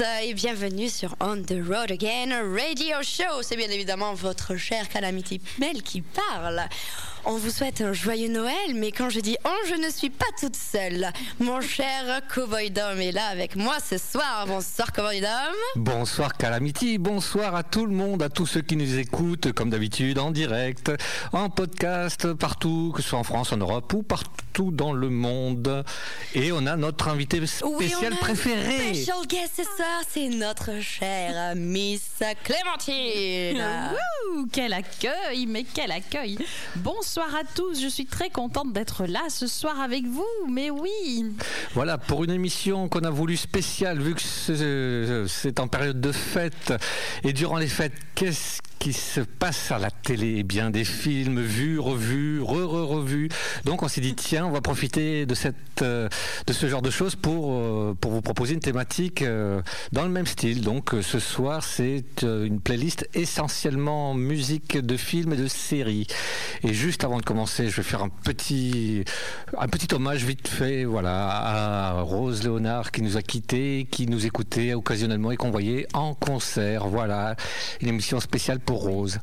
Et bienvenue sur On the Road Again Radio Show. C'est bien évidemment votre cher Calamity Mel qui parle. On vous souhaite un joyeux Noël, mais quand je dis on, je ne suis pas toute seule. Mon cher Cowboy Dom est là avec moi ce soir. Bonsoir Cowboy Dom. Bonsoir Calamity, bonsoir à tout le monde, à tous ceux qui nous écoutent comme d'habitude en direct, en podcast, partout, que ce soit en France, en Europe ou partout dans le monde. Et on a notre invité spécial préféré. Special guest ce soir, c'est notre chère Miss Clémentine. Wouh, quel accueil, mais quel accueil. Bonsoir à tous, je suis très contente d'être là ce soir avec vous, mais oui. Voilà, pour une émission qu'on a voulu spéciale, vu que c'est c'est en période de fête, et durant les fêtes, qu'est-ce qui se passe à la télé Eh bien, des films vus, revus, re-re-revus. Donc, on s'est dit, tiens, on va profiter de, cette, euh, de ce genre de choses pour, euh, pour vous proposer une thématique euh, dans le même style. Donc, ce soir, c'est une playlist essentiellement musique de films et de séries. Et juste avant de commencer, je vais faire un petit, un petit hommage vite fait voilà, à Rose Léonard qui nous a quittés, qui nous écoutait occasionnellement et qu'on voyait en concert. Voilà, une émission spéciale pour Rose.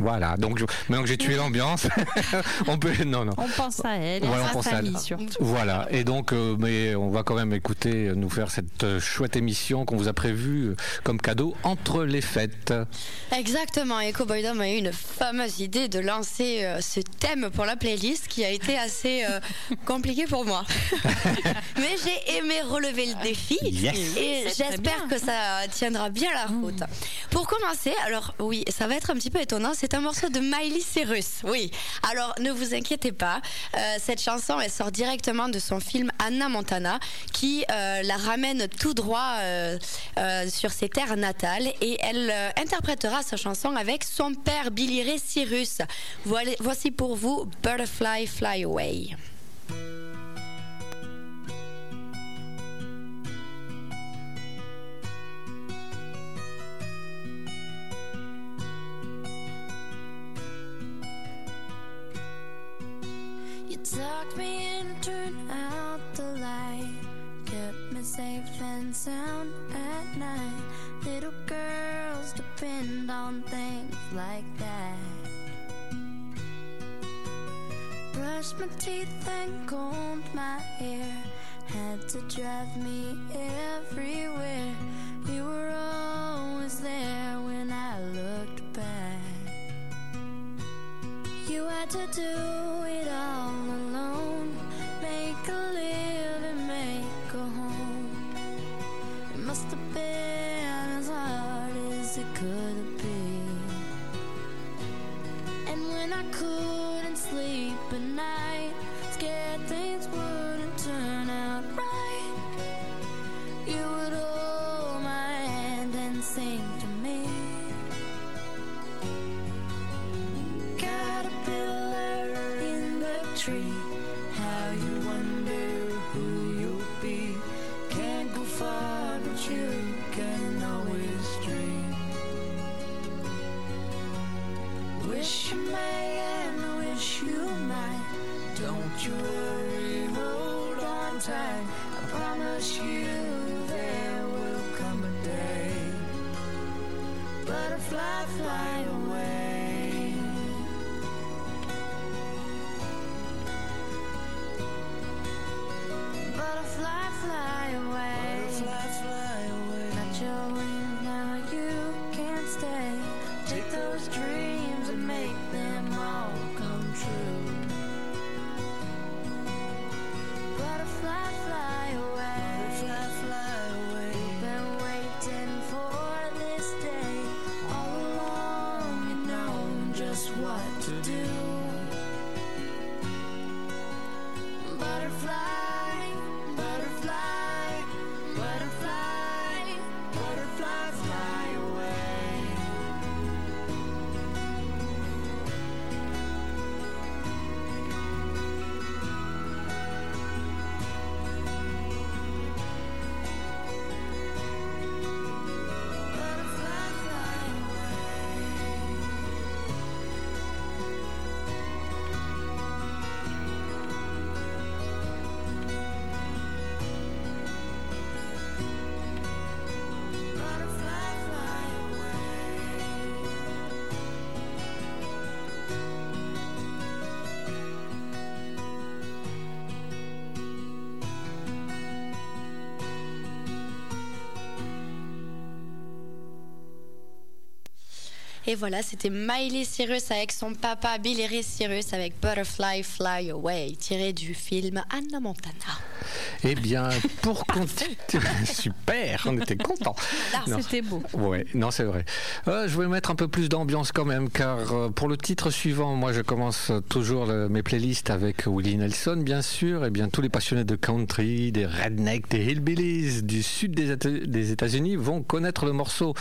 Voilà, donc je- maintenant que j'ai tué l'ambiance, on peut. Non, non. On pense à elle et Voilà, à on sa pense à elle. surtout. Voilà, et donc, euh, mais on va quand même écouter, nous faire cette euh, chouette émission qu'on vous a prévue euh, comme cadeau entre les fêtes. Exactement, et Cowboy Dom a eu une fameuse idée de lancer euh, ce thème pour la playlist qui a été assez euh, compliqué pour moi. Mais j'ai aimé relever le défi Yes. et j'espère que ça tiendra bien la route. Pour commencer, alors oui, ça va être un petit peu étonnant, c'est un morceau de Miley Cyrus. Oui, alors ne vous inquiétez pas, euh, cette chanson elle sort directement de son film Anna Montana qui euh, la ramène tout droit euh, sur ses terres natales et elle interprétera sa chanson avec son père Billy Ray Cyrus. Voici pour vous Butterfly Fly Away. Sound at night. Little girls depend on things like that. Brushed my teeth and combed my hair, had to drive me everywhere. You were always there when I looked back. You had to do it Et voilà, c'était Miley Cyrus avec son papa Billy Ray Cyrus avec Butterfly Fly Away, tiré du film Anna Montana. Eh bien, pour continuer. Super, on était contents. Non. C'était beau. Ouais, non, c'est vrai. Euh, je voulais mettre un peu plus d'ambiance quand même, car euh, pour le titre suivant, moi je commence toujours le- mes playlists avec Willie Nelson, bien sûr, et bien tous les passionnés de country, des rednecks, des hillbillies du sud des, Éta- des États-Unis vont connaître le morceau.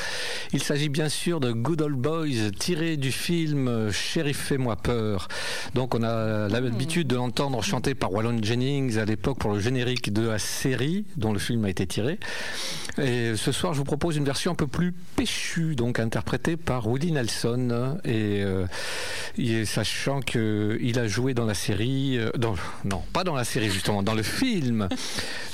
Il s'agit bien sûr de Good Old Boys, tiré du film Sheriff Fais-moi peur. Donc on a l'habitude de l'entendre chanté par Wallon Jennings à l'époque pour le générique de la série dont le film a été tiré. Et ce soir, je vous propose une version un peu plus péchue, donc interprétée par Willie Nelson. Et, euh, sachant qu'il a joué dans la série, euh, non, pas dans la série justement, dans le film.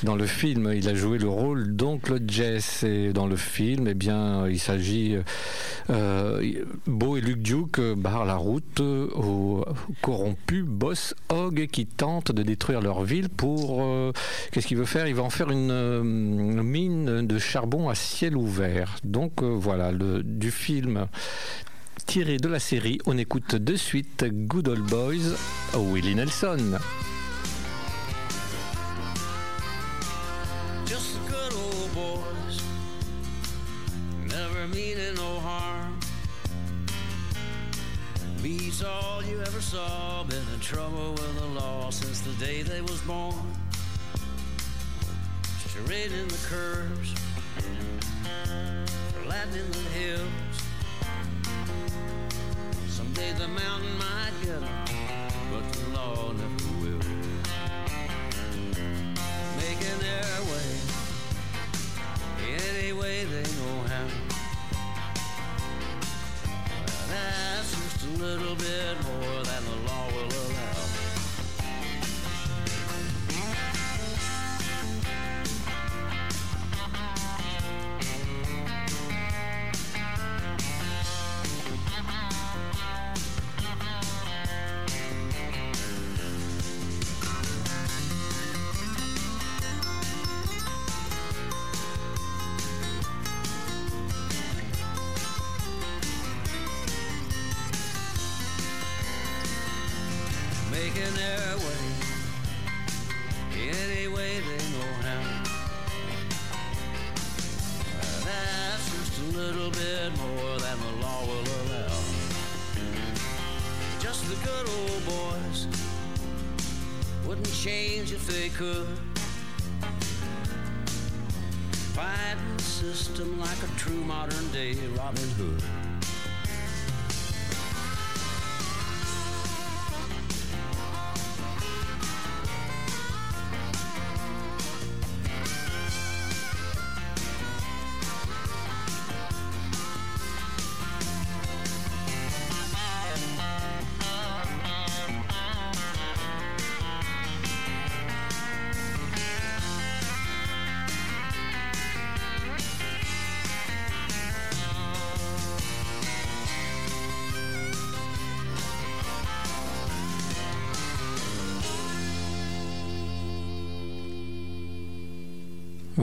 Dans le film, il a joué le rôle d'oncle Jess. Et dans le film, eh bien, il s'agit. Euh, Beau et Luke Duke barrent la route au corrompu boss Hogg qui tente de détruire leur ville pour. Qu'est-ce qu'il veut faire? Il va en faire une, euh, une mine de charbon à ciel ouvert. Donc euh, voilà, le, du film tiré de la série, on écoute de suite Good Old Boys, Willie Nelson. Just good old boys, never meaning no harm. Beats all you ever saw, been in trouble with the law since the day they was born. In the curves, in the hills. Someday the mountain might get get 'em, but the law never will making their way any way they know how. Well, that's just a little bit more than the law will allow. Making their way any way they know how. That's just a little bit more than the law will allow. Just the good old boys wouldn't change if they could. Fighting the system like a true modern day Robin Hood.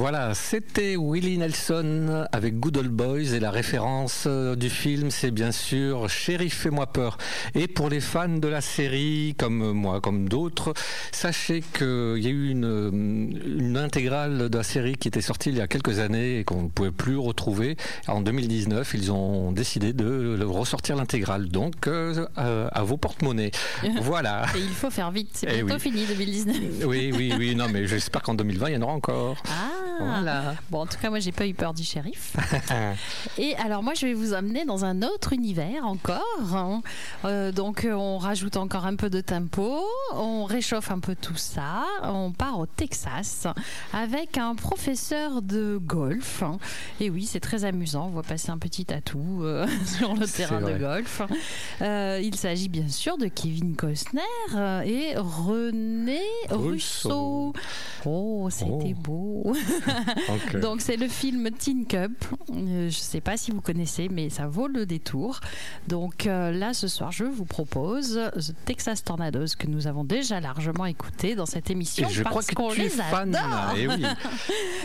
Voilà, c'était Willie Nelson avec Good Old Boys et la référence euh, du film, c'est bien sûr Shérif fais-moi peur. Et pour les fans de la série, comme moi, comme d'autres, sachez qu'il y a eu une, euh, une intégrale de la série qui était sortie il y a quelques années et qu'on ne pouvait plus retrouver. En 2019, ils ont décidé de ressortir l'intégrale. Donc, euh, euh, à vos porte-monnaies. voilà. Et il faut faire vite, c'est Eh bientôt oui. fini 2019. Oui, oui, oui, non, mais j'espère qu'en 2020, il y en aura encore. Ah Voilà. Bon, en tout cas, moi, j'ai pas eu peur du shérif. Et alors, moi, je vais vous amener dans un autre univers encore. hein. Euh, donc, euh, on rajoute encore un peu de tempo, on réchauffe un peu tout ça. On part au Texas avec un professeur de golf. Et oui, c'est très amusant. On voit passer un petit tatou euh, sur le terrain de golf. Euh, il s'agit bien sûr de Kevin Costner et René Russo. Russo. Oh, c'était Oh. beau. Donc, Donc c'est le film Teen Cup. Euh, je ne sais pas si vous connaissez, mais ça vaut le détour. Donc euh, là, ce soir, je vous propose The Texas Tornadoes que nous avons déjà largement écouté dans cette émission et je crois parce que qu'on tu es les fan. Et oui.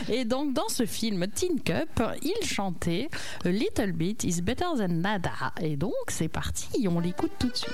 Et donc dans ce film Teen Cup, il chantait A Little Bit is Better Than Nada. Et donc c'est parti, on l'écoute tout de suite.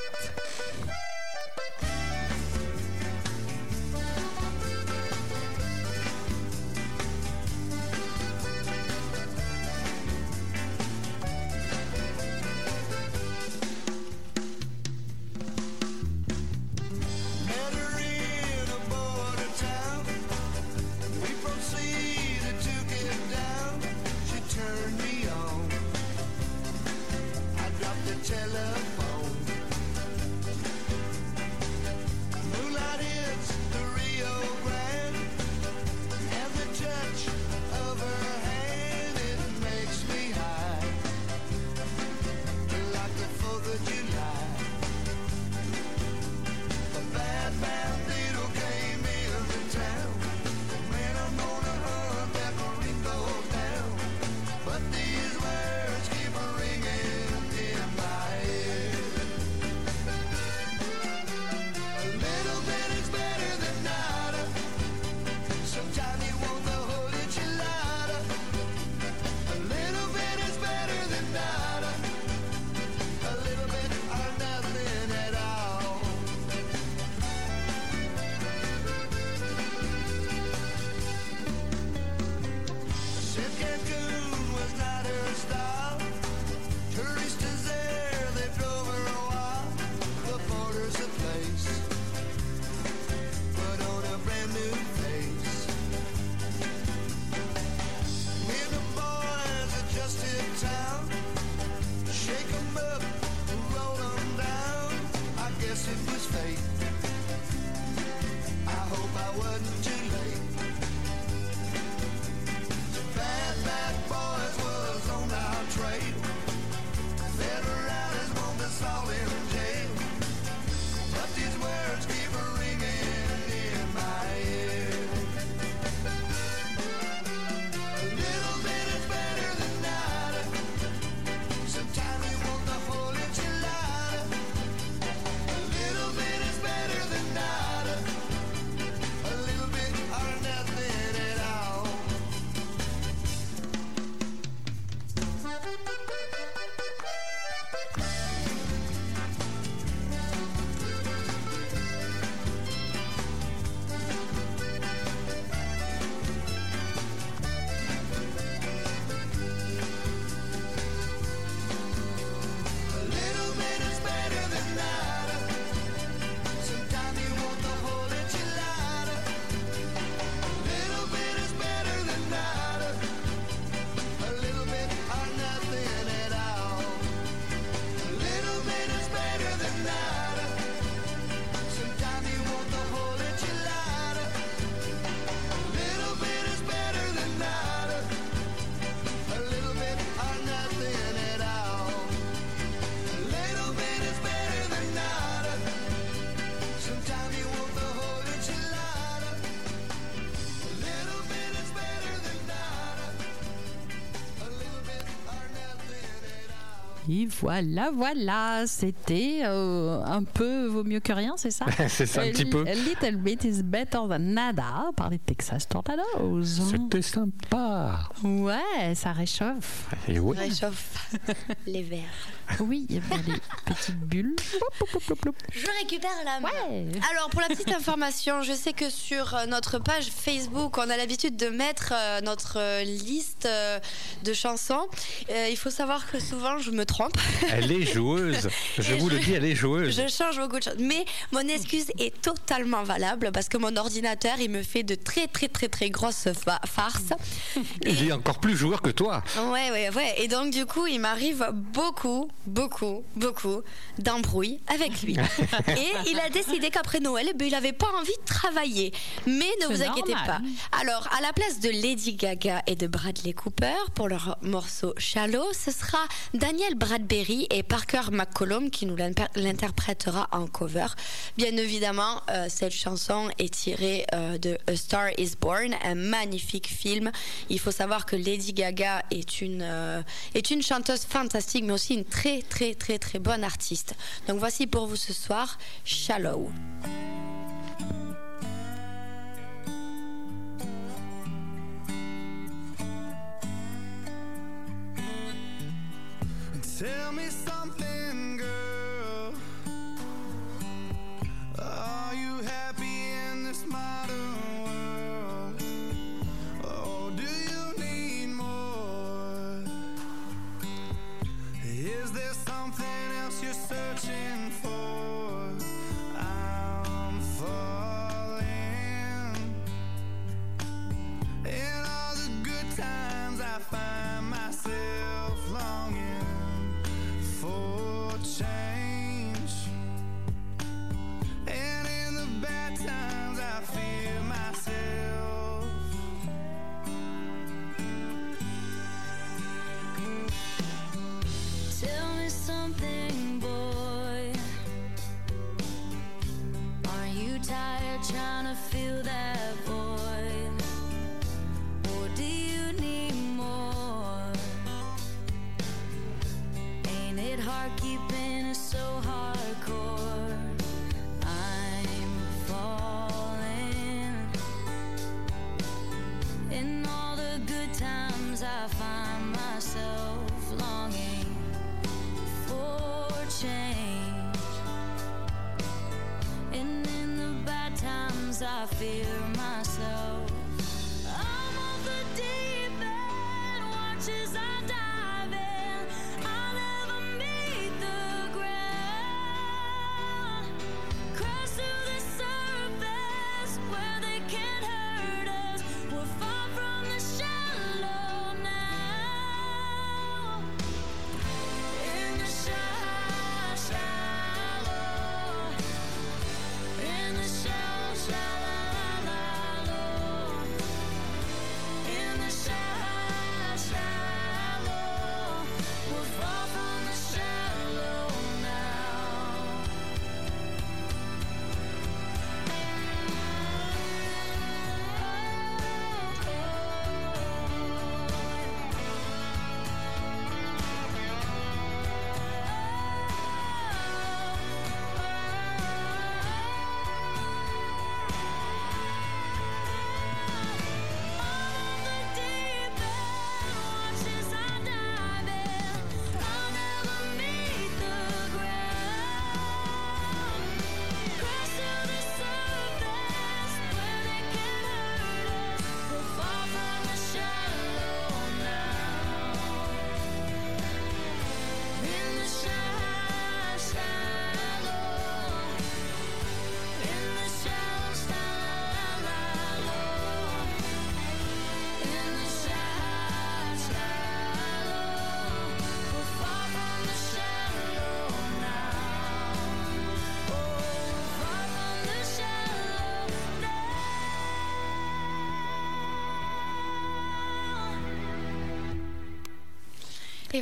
Voilà, voilà, c'était euh, un peu vaut mieux que rien, c'est ça? C'est ça, un A petit peu. A little bit is better than nada par les Texas Tornadoes. C'était sympa. Ouais, ça réchauffe. Et oui. Réchauffe les verres. Oui, il y a des petites bulles. Je récupère la main. Ouais. Alors pour la petite information, je sais que sur euh, notre page Facebook, on a l'habitude de mettre euh, notre liste de chansons. Il faut savoir que souvent je me trompe. Elle est joueuse. Je vous le dis, elle est joueuse. Je change beaucoup de choses. Mais mon excuse est totalement valable parce que mon ordinateur, il me fait de très très très très grosses fa- farces. Il est encore plus joueur que toi. Ouais, ouais, ouais. Et donc, du coup, il m'arrive beaucoup, beaucoup, beaucoup d'embrouilles avec lui. Et il a décidé qu'après Noël, eh ben, il n'avait pas envie de travailler. Mais ne vous inquiétez normal. pas. Alors, à la place de Lady Gaga et de Bradley Cooper pour leur morceau Shallow, ce sera Daniel Bradbury et Parker McCollum qui nous l'inter- l'interprétera en cover. Bien évidemment, euh, cette chanson est tirée euh, de A Star is Born, un magnifique film. Il faut savoir que Lady Gaga euh, est une chanteuse fantastique, mais aussi une très, très, très, très bonne artiste. Donc voici pour vous ce soir Shallow. Tell me I find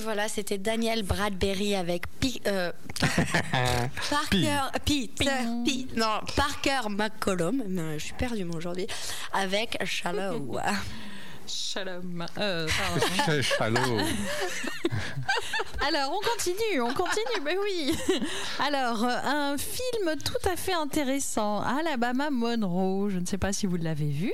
voilà, c'était Daniel Bradbury avec Pi- euh, Parker, Pete, Pete, non, Parker McCollum, je suis perdue moi aujourd'hui, avec Shallow. Shalom. Euh, pardon. Alors, on continue, on continue, mais oui. Alors, euh, un film tout à fait intéressant, Alabama Monroe. Je ne sais pas si vous l'avez vu.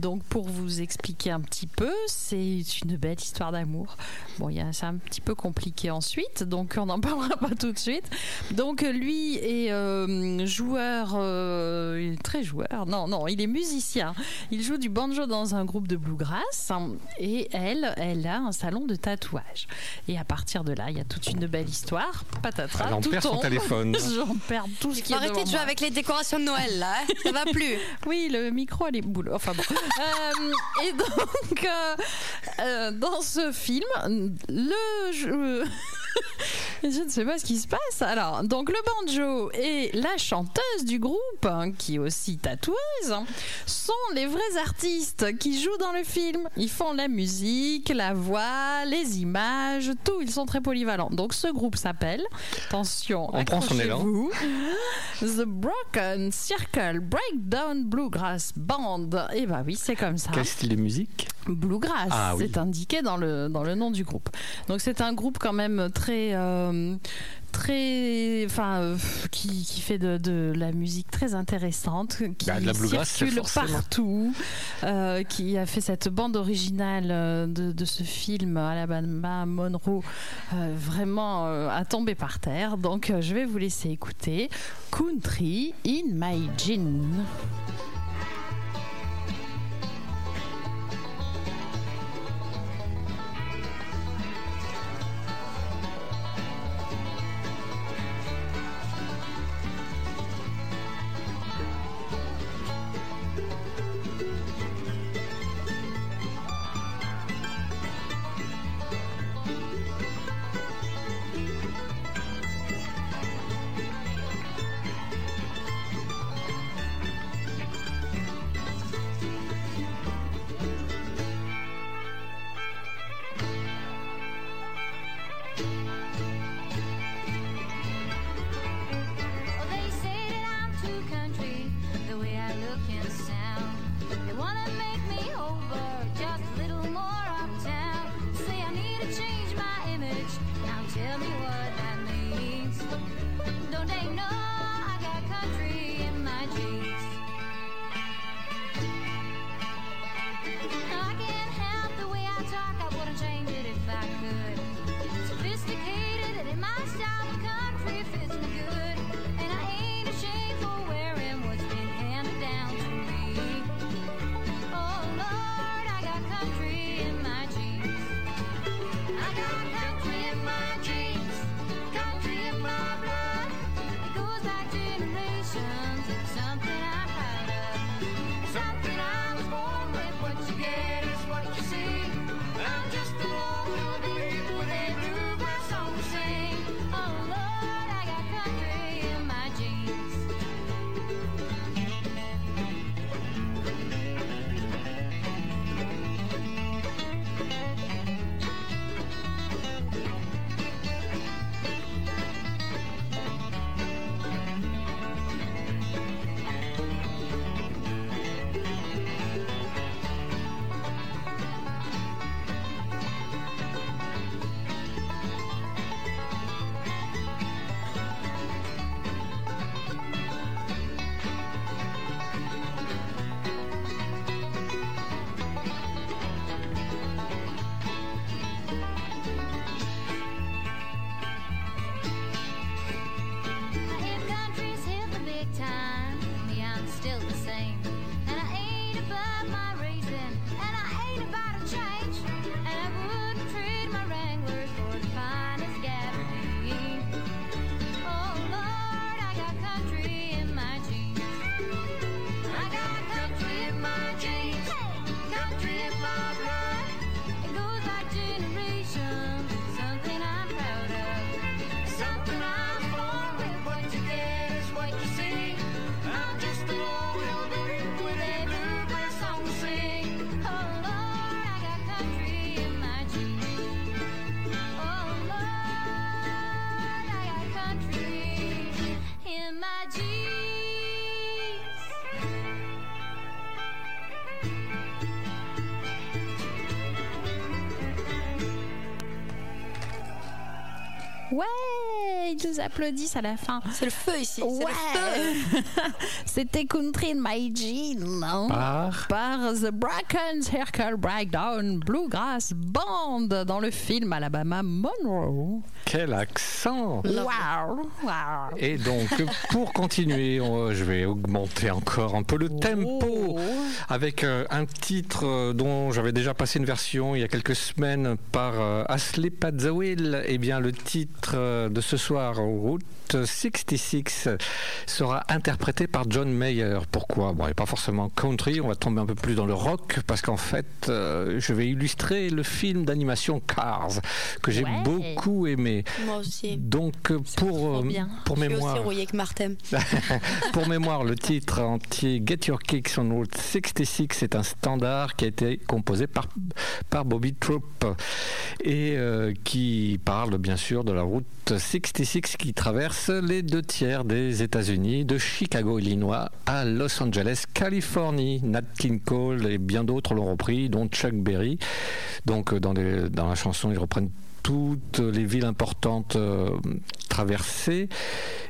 Donc, pour vous expliquer un petit peu, c'est une belle histoire d'amour. Bon, c'est un petit peu compliqué ensuite, donc on n'en parlera pas tout de suite. Donc, lui est euh, joueur, euh, il est très joueur. Non, non, il est musicien. Il joue du banjo dans un groupe de bluegrass hein, et elle, elle a un salon de tatouage. Et à partir de là, il y a toute une belle histoire. Patatras, Elle en tout perd son téléphone. J'en perds tout ce qui est devant de jouer moi. avec les décorations de Noël là, hein. ça va plus. Oui, le micro, elle est boule. Enfin bon. Euh, et donc, euh, euh, dans ce film, le jeu. Je ne sais pas ce qui se passe. Alors, donc le banjo et la chanteuse du groupe, qui est aussi tatoueuse, sont les vrais artistes qui jouent dans le film. Ils font la musique, la voix, les images, tout. Ils sont très polyvalents. Donc ce groupe s'appelle, attention, On prend son élan. The Broken Circle Breakdown Bluegrass Band. Et bah oui, c'est comme ça. Quel style de musique? Bluegrass, Ah oui. c'est indiqué dans le, dans le nom du groupe. Donc c'est un groupe quand même très... euh, très enfin euh, qui, qui fait de, de la musique très intéressante qui Bah, de la circule partout euh, qui a fait cette bande originale de, de ce film Alabama Monroe euh, vraiment à tomber par terre. Donc je vais vous laisser écouter Country in My Jean applaudissent à la fin. C'est le feu ici. C'est le feu. Ouais. C'était Country in My Jeans. non? Par? Par The Bracken Circle Breakdown Bluegrass Band dans le film Alabama Monroe. Quel accent Wow, wow. Et donc, pour continuer, on- je vais augmenter encore un peu le tempo Oh. avec euh, un titre euh, dont j'avais déjà passé une version il y a quelques semaines par euh, Wheel. Eh bien, le titre euh, de ce soir, Route 66, sera interprété par John Mayer. Pourquoi? Bon, il n'est pas forcément country, on va tomber un peu plus dans le rock parce qu'en fait, euh, je vais illustrer le film d'animation Cars que j'ai Ouais. beaucoup aimé. Moi aussi. Donc, euh, pour, euh, pour Je suis aussi mémoire, rouillée que Martin. pour mémoire, le titre entier Get Your Kicks on Route 66 est un standard qui a été composé par, par Bobby Troop et euh, qui parle bien sûr de la route 66 qui traverse les deux tiers des États-Unis, de Chicago, Illinois à Los Angeles, Californie. Nat King Cole et bien d'autres l'ont repris, dont Chuck Berry. Donc dans, les- dans la chanson, ils reprennent toutes les villes importantes euh, traversées.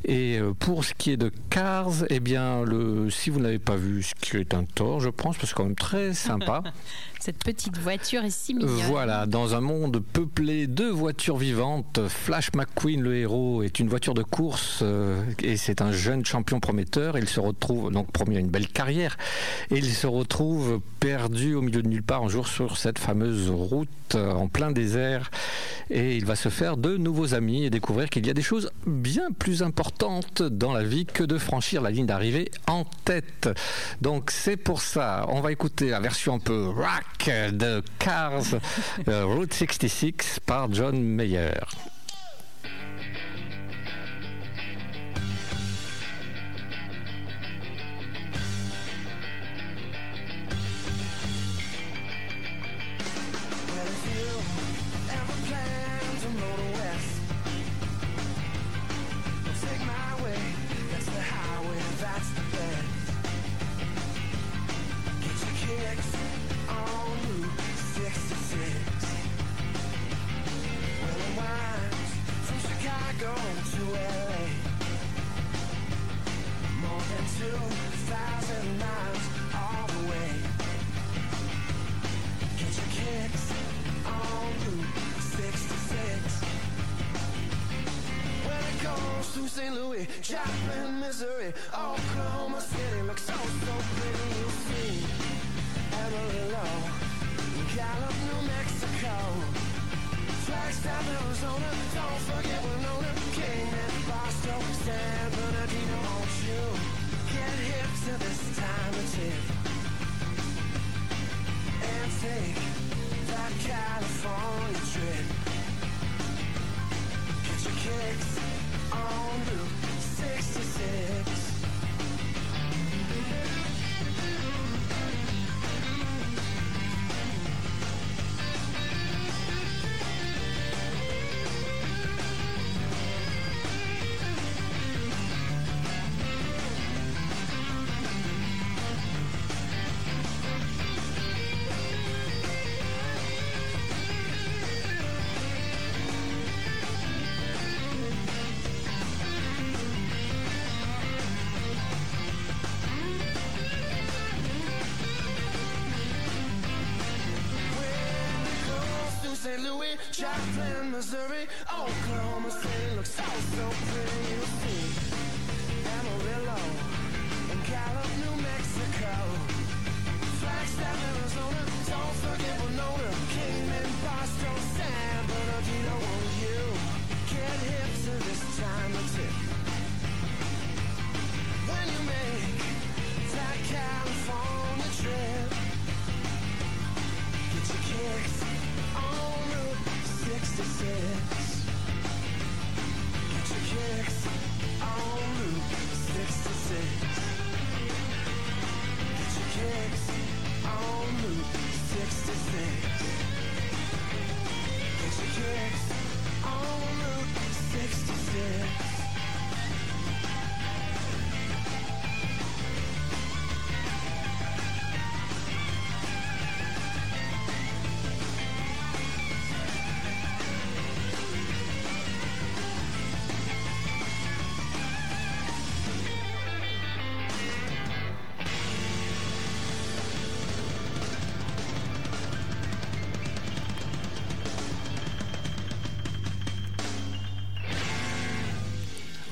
Et euh, pour ce qui est de Cars, eh bien, si vous ne l'avez pas vu, ce qui est un tort, je pense, parce que c'est quand même très sympa. Cette petite voiture est si mignonne. Voilà, dans un monde peuplé de voitures vivantes, Flash McQueen, le héros, est une voiture de course euh, et c'est un jeune champion prometteur. Il se retrouve donc promis à une belle carrière et il se retrouve perdu au milieu de nulle part un jour sur cette fameuse route euh, en plein désert et il va se faire de nouveaux amis et découvrir qu'il y a des choses bien plus importantes dans la vie que de franchir la ligne d'arrivée en tête. Donc c'est pour ça, on va écouter la version un peu rock de Cars euh, Route 66 par John Mayer.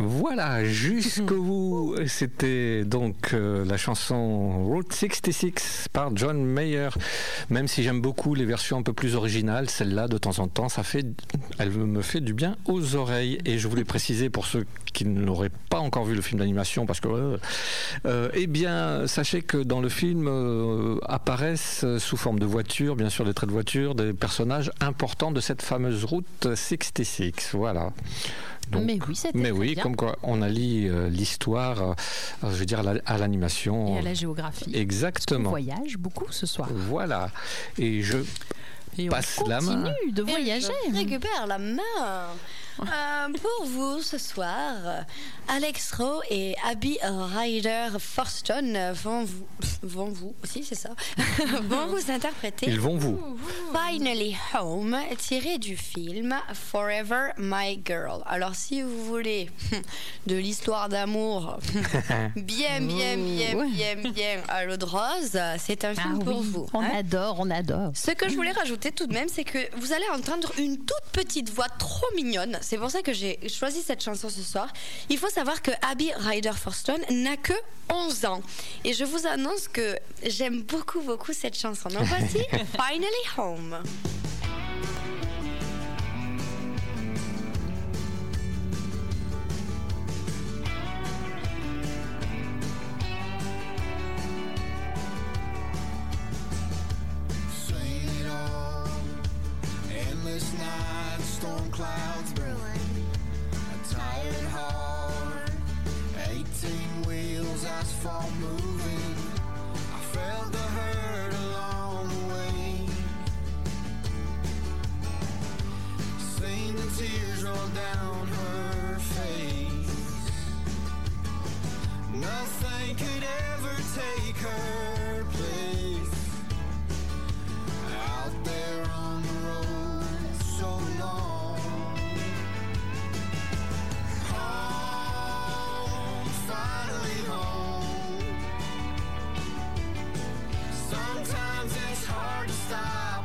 Voilà, jusqu'au bout. C'était donc euh, la chanson Route 66 par John Mayer. Même si j'aime beaucoup les versions un peu plus originales, celle-là, de temps en temps, ça fait, elle me fait du bien aux oreilles. Et je voulais préciser pour ceux qui n'auraient pas encore vu le film d'animation, parce que, euh, euh, eh bien, sachez que dans le film apparaissent sous forme de voiture, bien sûr des traits de voiture, des personnages importants de cette fameuse route 66. Voilà. Donc, Mais oui, c'était mais très oui, bien. comme quoi on allie euh, l'histoire, euh, je veux dire, à la- à l'animation. Et à la géographie. On Exactement. voyage beaucoup ce soir. Voilà. Et je Et passe on la main. continue de voyager. Et je récupère la main. Euh, pour vous ce soir, Alex Rowe et Abby Ryder Forston vont vous, vont vous aussi c'est ça, vont vous interpréter Ils vont vous. Finally Home, tiré du film Forever My Girl. Alors si vous voulez de l'histoire d'amour bien, bien, bien, bien, bien à l'eau de rose, c'est un film Ah pour oui, vous. on hein. adore, on adore. Ce que je voulais rajouter tout de même, c'est que vous allez entendre une toute petite voix trop mignonne. C'est pour ça que j'ai choisi cette chanson ce soir. Il faut savoir que Abby Ryder Forston n'a que 11 ans. Et je vous annonce que j'aime beaucoup, beaucoup cette chanson. Donc voici Finally Home. Nights, storm clouds brewing. A tired heart, 18 wheels, asphalt moving. I felt the hurt along the way. Seen the tears roll down her face. Nothing could ever take her place town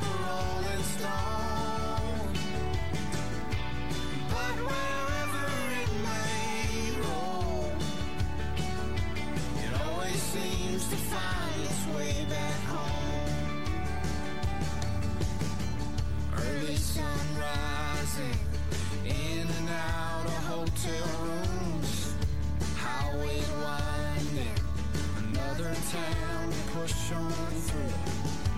to find its way back home Early sunrising in and out of hotel rooms another town push on through.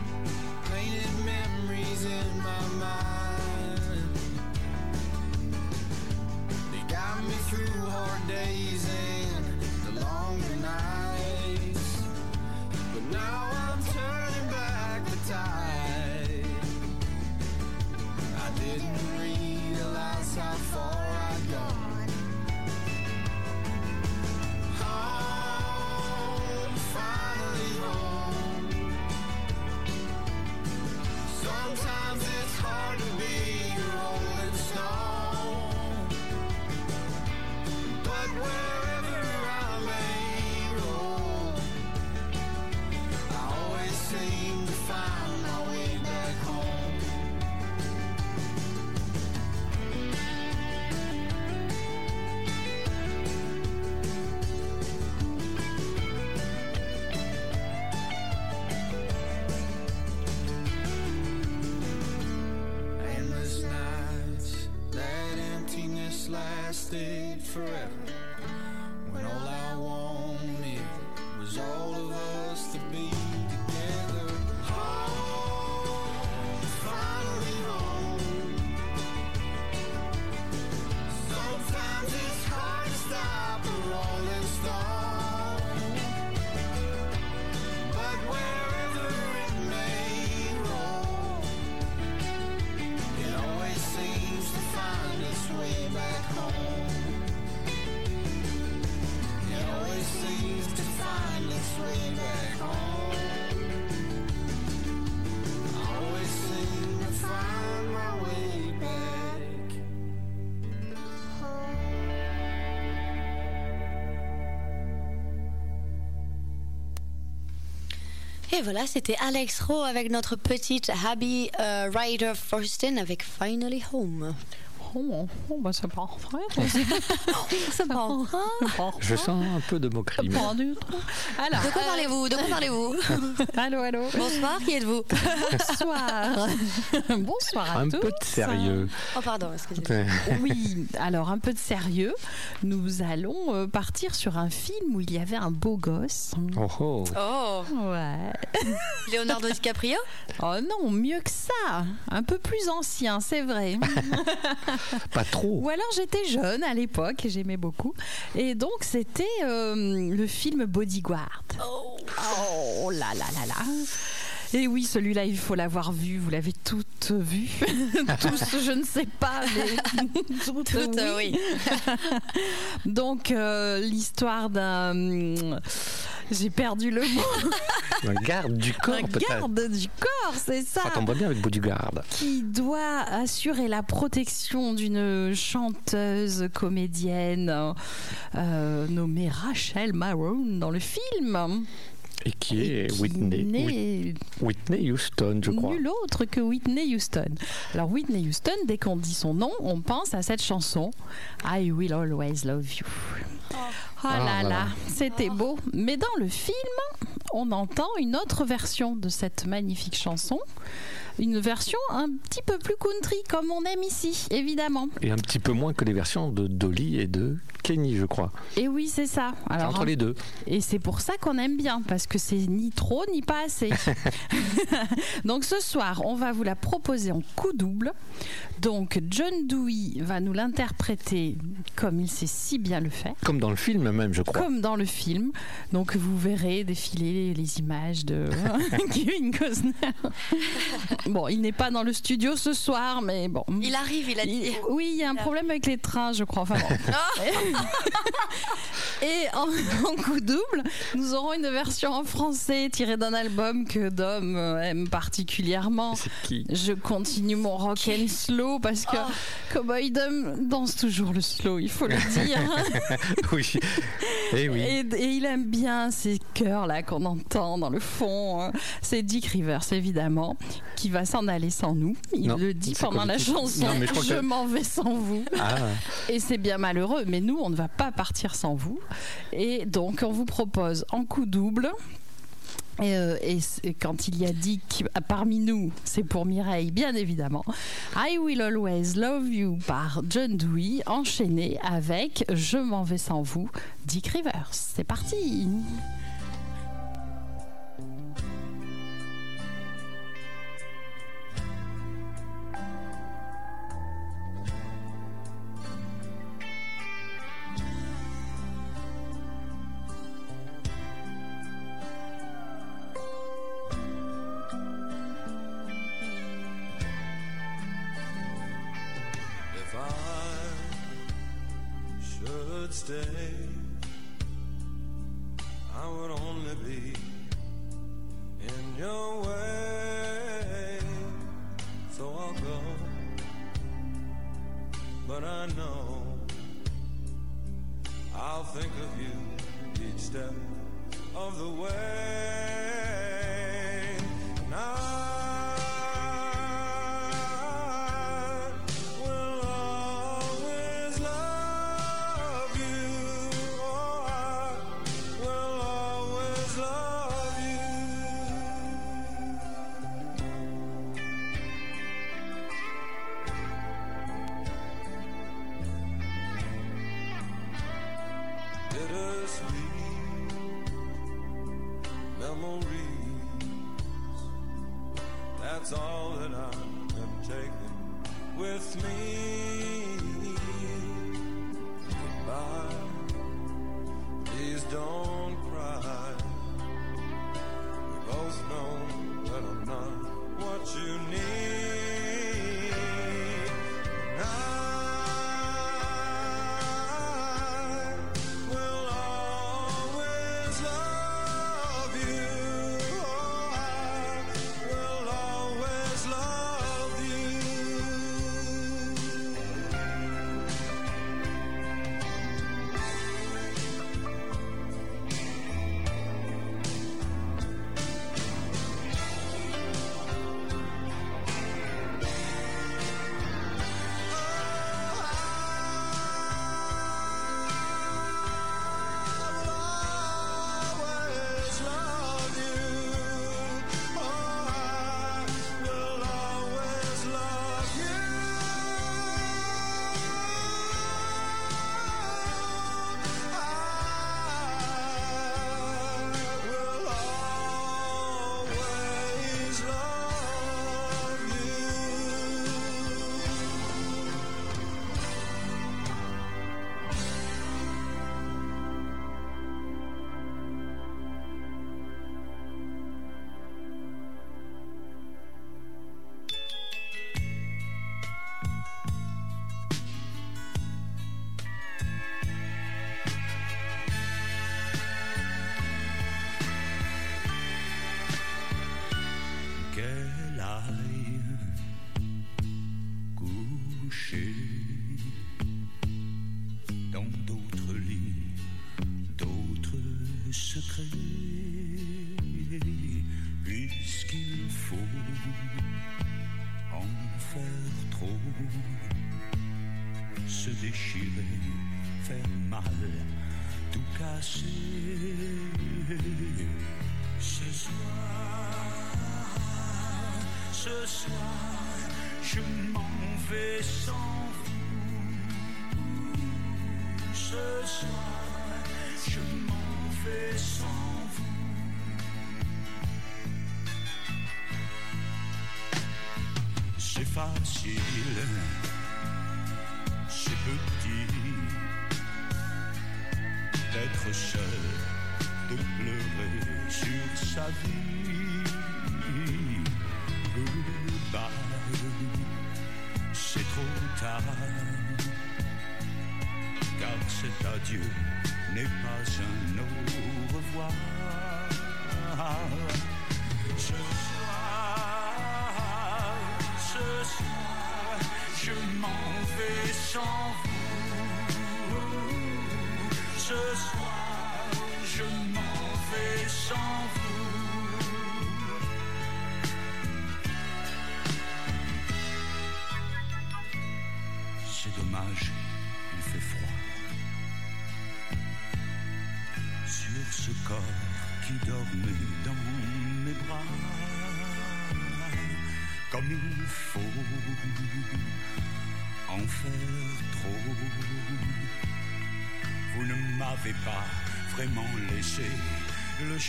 Painted memories in my mind. They got me through hard days and the longer nights. But now I'm turning back the tide. I didn't realize how far Et voilà, c'était Alex Rowe avec notre petite Abby euh, Ryder Forston avec Finally Home. Oh, oh, bah c'est pas vrai. Ça prend. Je sens un peu de moquerie. Alors, De quoi parlez-vous? De quoi parlez-vous? Allô, allô. Bonsoir, qui êtes-vous? Bonsoir. Bonsoir à Un tous. peu de sérieux. Oh pardon, excusez-moi. Oui, alors un peu de sérieux. Nous allons euh, partir sur un film où il y avait un beau gosse. Oh oh. Oh, Ouais. Leonardo DiCaprio? Oh non, mieux que ça. Un peu plus ancien, c'est vrai. Pas trop. Ou alors j'étais jeune à l'époque et j'aimais beaucoup. Et donc c'était euh, le film Bodyguard. Oh. là là là là. Et oui, celui-là, il faut l'avoir vu. Vous l'avez toutes vu. Tous, je ne sais pas, mais toutes, Toutes, euh, oui. Donc, euh, l'histoire d'un. J'ai perdu le mot. Un garde du corps, Un garde du corps, c'est ça. Ça tombe bien avec Bodyguard. qui doit assurer la protection d'une chanteuse comédienne euh, nommée Rachel Marron dans le film. Et qui Et est qui Whitney, Whitney Houston, je crois. Nul autre que Whitney Houston. Alors Whitney Houston, dès qu'on dit son nom, on pense à cette chanson I Will Always Love You. Oh, Ah, là voilà. là, c'était beau. Mais dans le film, on entend une autre version de cette magnifique chanson. Une version un petit peu plus country, comme on aime ici, évidemment. Et un petit peu moins que les versions de Dolly et de Kenny, je crois. Et oui, c'est ça. Alors, Entre les deux. Et c'est pour ça qu'on aime bien, parce que c'est ni trop ni pas assez. Donc ce soir, on va vous la proposer en coup double. Donc John Dewey va nous l'interpréter comme il sait si bien le faire. Comme dans le film même, je crois. Comme dans le film. Donc vous verrez défiler les images de Kevin Costner. Bon, il n'est pas dans le studio ce soir, mais bon. Il arrive, il a dit. Il- oui, il y a un problème avec les trains, je crois. Enfin, bon. Et en, en coup double, nous aurons une version en français tirée d'un album que Dom euh, aime particulièrement. C'est qui? Je continue mon rock and slow parce que Cowboy Dom danse toujours le slow, il faut le dire. Oui. Eh oui. Et, et il aime bien ces chœurs là qu'on entend dans le fond. hein. C'est Dick Rivers évidemment qui va s'en aller sans nous. Il Non, le dit pendant la chanson. Non, je que- m'en vais sans vous. Ah, Et c'est bien malheureux, mais nous, on ne va pas partir sans vous. Et donc, on vous propose en coup double. Et, euh, et c- et quand il y a Dick euh, parmi nous, c'est pour Mireille, bien évidemment. I Will Always Love You par John Dewey, enchaîné avec Je m'en vais sans vous, Dick Rivers. C'est parti!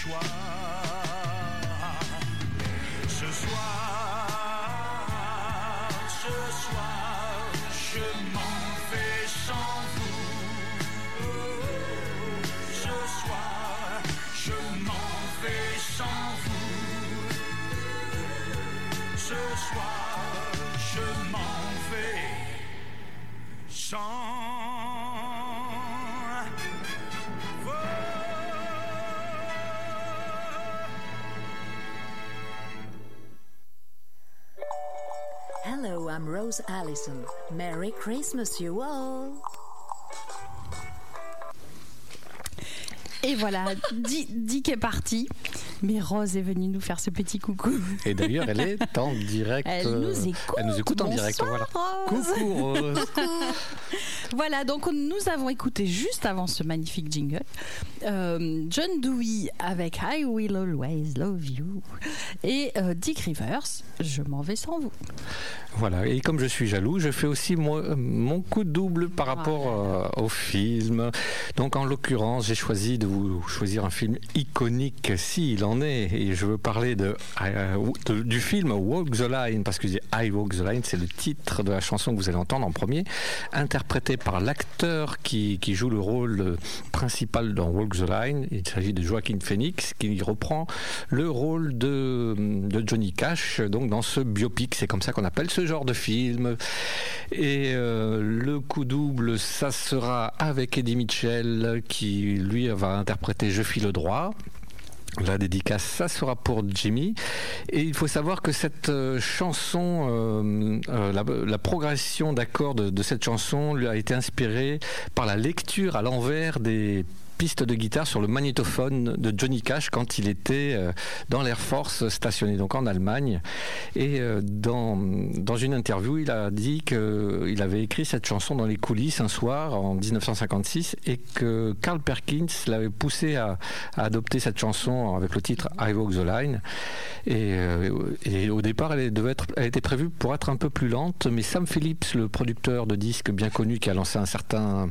Ce soir, ce soir, je m'en vais sans vous. Ce soir, je m'en vais sans vous. Ce soir, je m'en vais sans Hello, Rose Allison. Merry Christmas, you all. Et voilà, Di- Dick est parti. Mais Rose est venue nous faire ce petit coucou. Et d'ailleurs, elle est en direct. Elle euh, nous écoute. Elle nous écoute en direct. Voilà. Rose. Coucou Rose. Voilà, donc nous avons écouté juste avant ce magnifique jingle euh, John Dewey avec I Will Always Love You et euh, Dick Rivers, Je m'en vais sans vous. Voilà, et comme je suis jaloux, je fais aussi mon coup de double par rapport euh, au film. Donc en l'occurrence, j'ai choisi de vous choisir un film iconique, s'il en est, et je veux parler euh, de- du film Walk the Line, parce que dis I Walk the Line, c'est le titre de la chanson que vous allez entendre en premier, interprété par l'acteur qui, joue le rôle principal dans Walk the Line. Il s'agit de Joaquin Phoenix, qui reprend le rôle de, de Johnny Cash, donc dans ce biopic. C'est comme ça qu'on appelle ce genre de film. Et euh, le coup double, ça sera avec Eddie Mitchell, qui lui va interpréter Je file le droit. La dédicace, ça sera pour Jimmy. Et il faut savoir que cette euh, chanson, euh, euh, la, progression d'accords de cette chanson lui a été inspirée par la lecture à l'envers des pistes de guitare sur le magnétophone de Johnny Cash quand il était euh, dans l'Air Force stationné donc en Allemagne. Et euh, dans, dans une interview, il a dit qu'il avait écrit cette chanson dans les coulisses un soir en 1956 et que Carl Perkins l'avait poussé à, à adopter cette chanson avec le titre I Walk the Line. Et, euh, et au départ, elle, devait être, elle était prévue pour être un peu plus lente, mais Sam Phillips, le producteur de disques bien connu qui a lancé un certain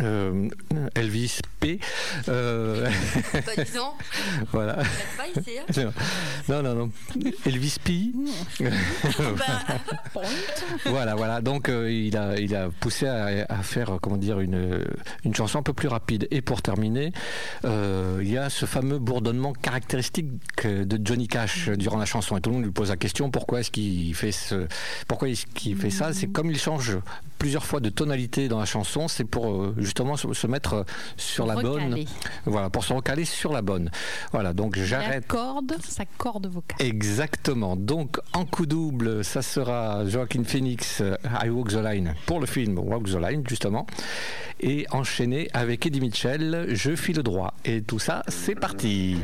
euh, Elvis P. euh, voilà. pas ici. hein. Non, non, non. Elvis P. Bah, voilà, voilà. Donc euh, il, a, il a poussé à, à faire, comment dire, une, une chanson un peu plus rapide. Et pour terminer, il y a ce fameux bourdonnement caractéristique de Johnny Cash durant la chanson. Et tout le monde lui pose la question pourquoi est-ce qu'il fait ce, pourquoi est-ce qu'il fait ça? C'est comme il change plusieurs fois de tonalité dans la chanson, c'est pour justement se, mettre euh, sur la recaler. bonne. Voilà, pour se recaler sur la bonne. Voilà, donc j'arrête. Corde, sa corde vocale. Exactement. Donc en coup double, ça sera Joaquin Phoenix, euh, I Walk the Line, pour le film Walk the Line, justement. Et enchaîné avec Eddie Mitchell, Je fis le droit. Et tout ça, c'est parti.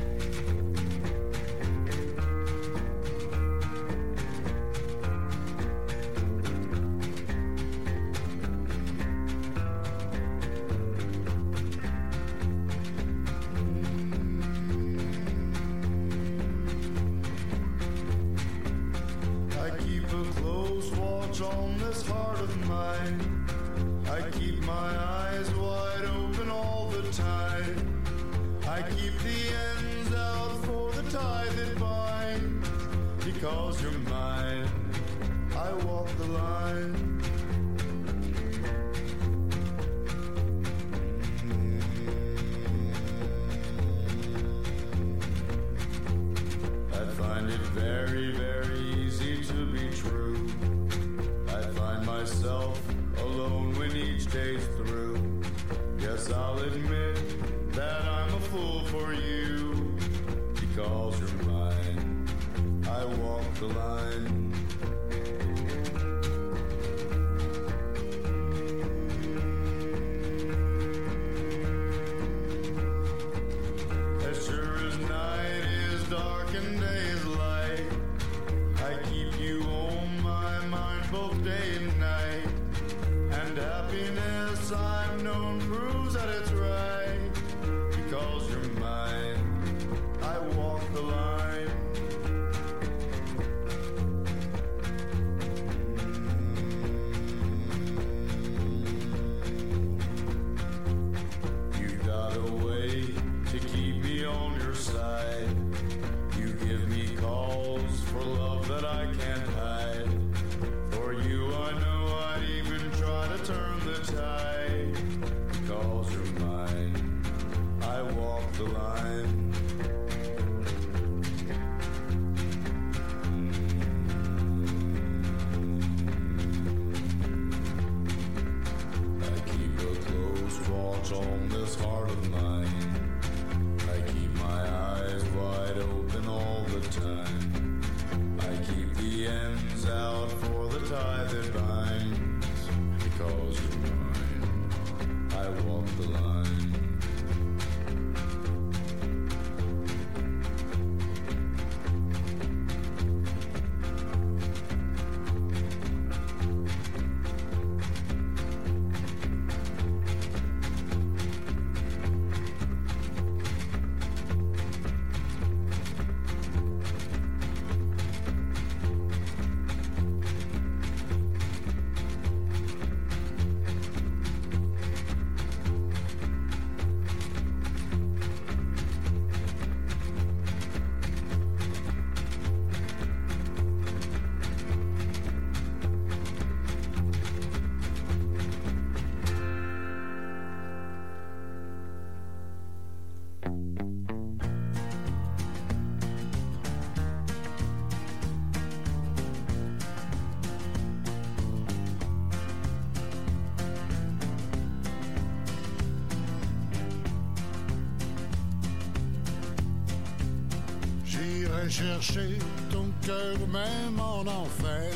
chercher ton cœur même en enfer.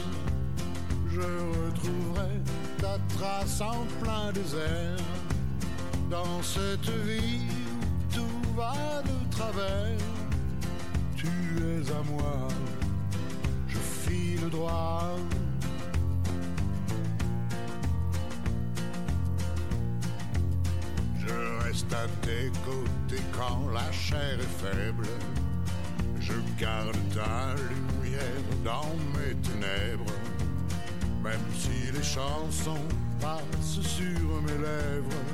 Je retrouverai ta trace en plein désert. Dans cette vie où tout va de travers, chanson passe sur mes lèvres.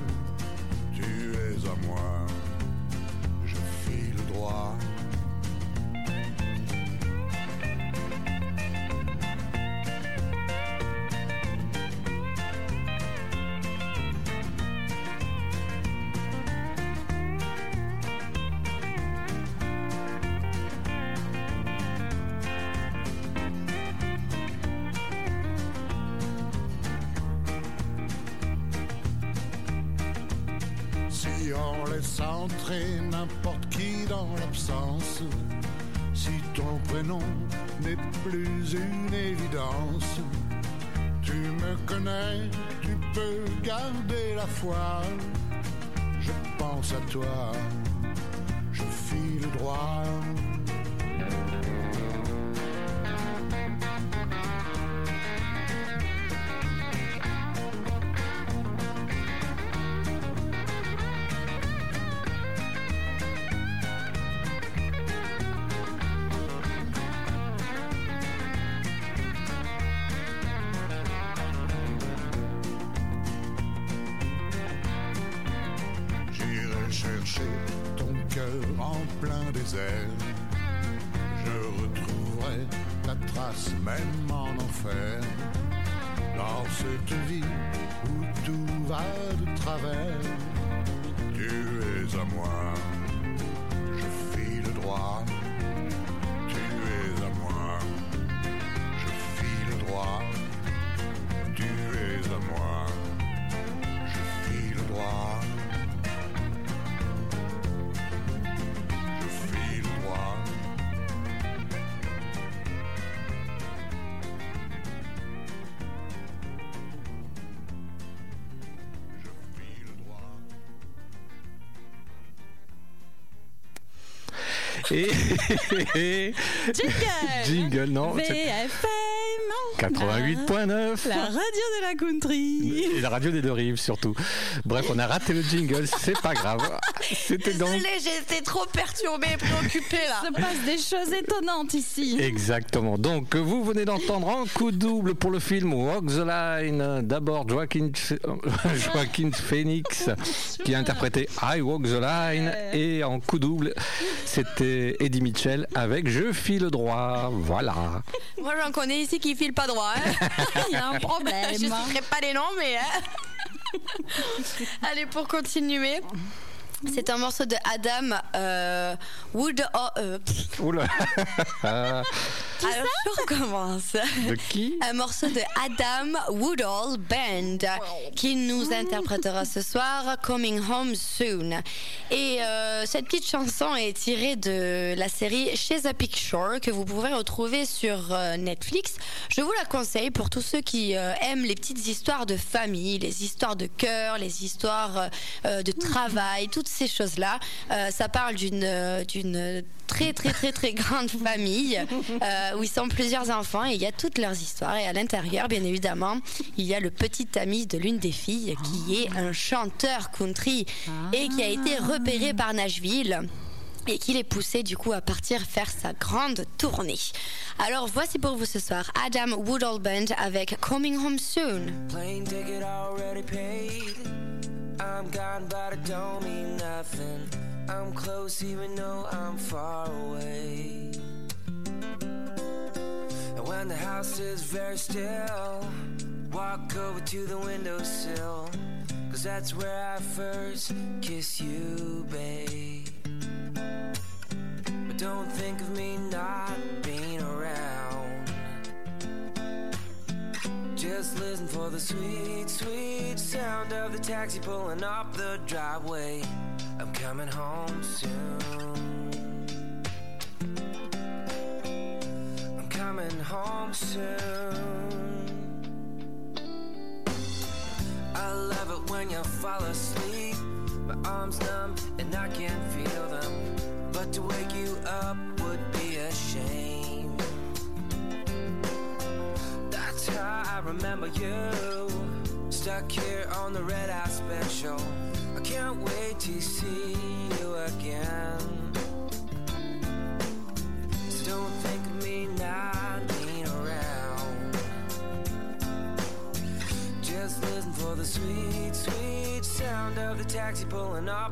Entrer n'importe qui dans l'absence. Si ton prénom n'est plus une évidence, tu me connais, tu peux garder la foi. Je pense à toi, où tout va de travers, tu es à moi. Je file droit. Tu es à moi. Je file droit. Tu es à moi. Je file droit. Jingle. Jingle, non, VFM 88.9. La radio de la country Et la radio des deux rives surtout. Bref, on a raté le jingle, c'est pas grave. C'était donc Désolée, j'ai été trop perturbée, préoccupée là. Il se passe des choses étonnantes ici. Exactement. Donc, vous venez d'entendre un coup double pour le film Walk the Line. D'abord, Joaquin, Joaquin Phoenix qui a interprété I Walk the Line. Et en coup double, c'était Eddie Mitchell avec Je file droit. Voilà. Moi j'en connais ici qui filent pas droit. Il y a un problème. Je ne citerai pas les noms, mais. hein. Allez, pour continuer. C'est un morceau de Adam euh, Wood. oh, euh, Oula. alors je recommence. De qui Un morceau de Adam Woodall Band qui nous interprétera ce soir Coming Home Soon. Et euh, cette petite chanson est tirée de la série Chez a Picture que vous pouvez retrouver sur euh, Netflix. Je vous la conseille pour tous ceux qui aiment les petites histoires de famille, les histoires de cœur, les histoires de travail, toutes ces choses-là. Euh, ça parle d'une euh, d'une très très très très grande famille euh, où ils sont plusieurs enfants et il y a toutes leurs histoires et à l'intérieur bien évidemment il y a le petit ami de l'une des filles qui est un chanteur country et qui a été repéré par Nashville et qui les poussé du coup à partir faire sa grande tournée. Alors voici pour vous ce soir Adam Woodall Band avec Coming Home Soon. Plane ticket already paid. I'm gone, but it don't mean nothing. I'm close, even though I'm far away. And when the house is very still, walk over to the windowsill. Cause that's where I first kiss you, babe. But don't think of me not being around. Just listen for the sweet, sweet sound of the taxi pulling up the driveway. I'm coming home soon. I'm coming home soon. I love it when you fall asleep. My arms numb you. Stuck here on the red eye special. I can't wait to see you again. So don't think of me not being around. Just listen for the sweet, sweet sound of the taxi pulling up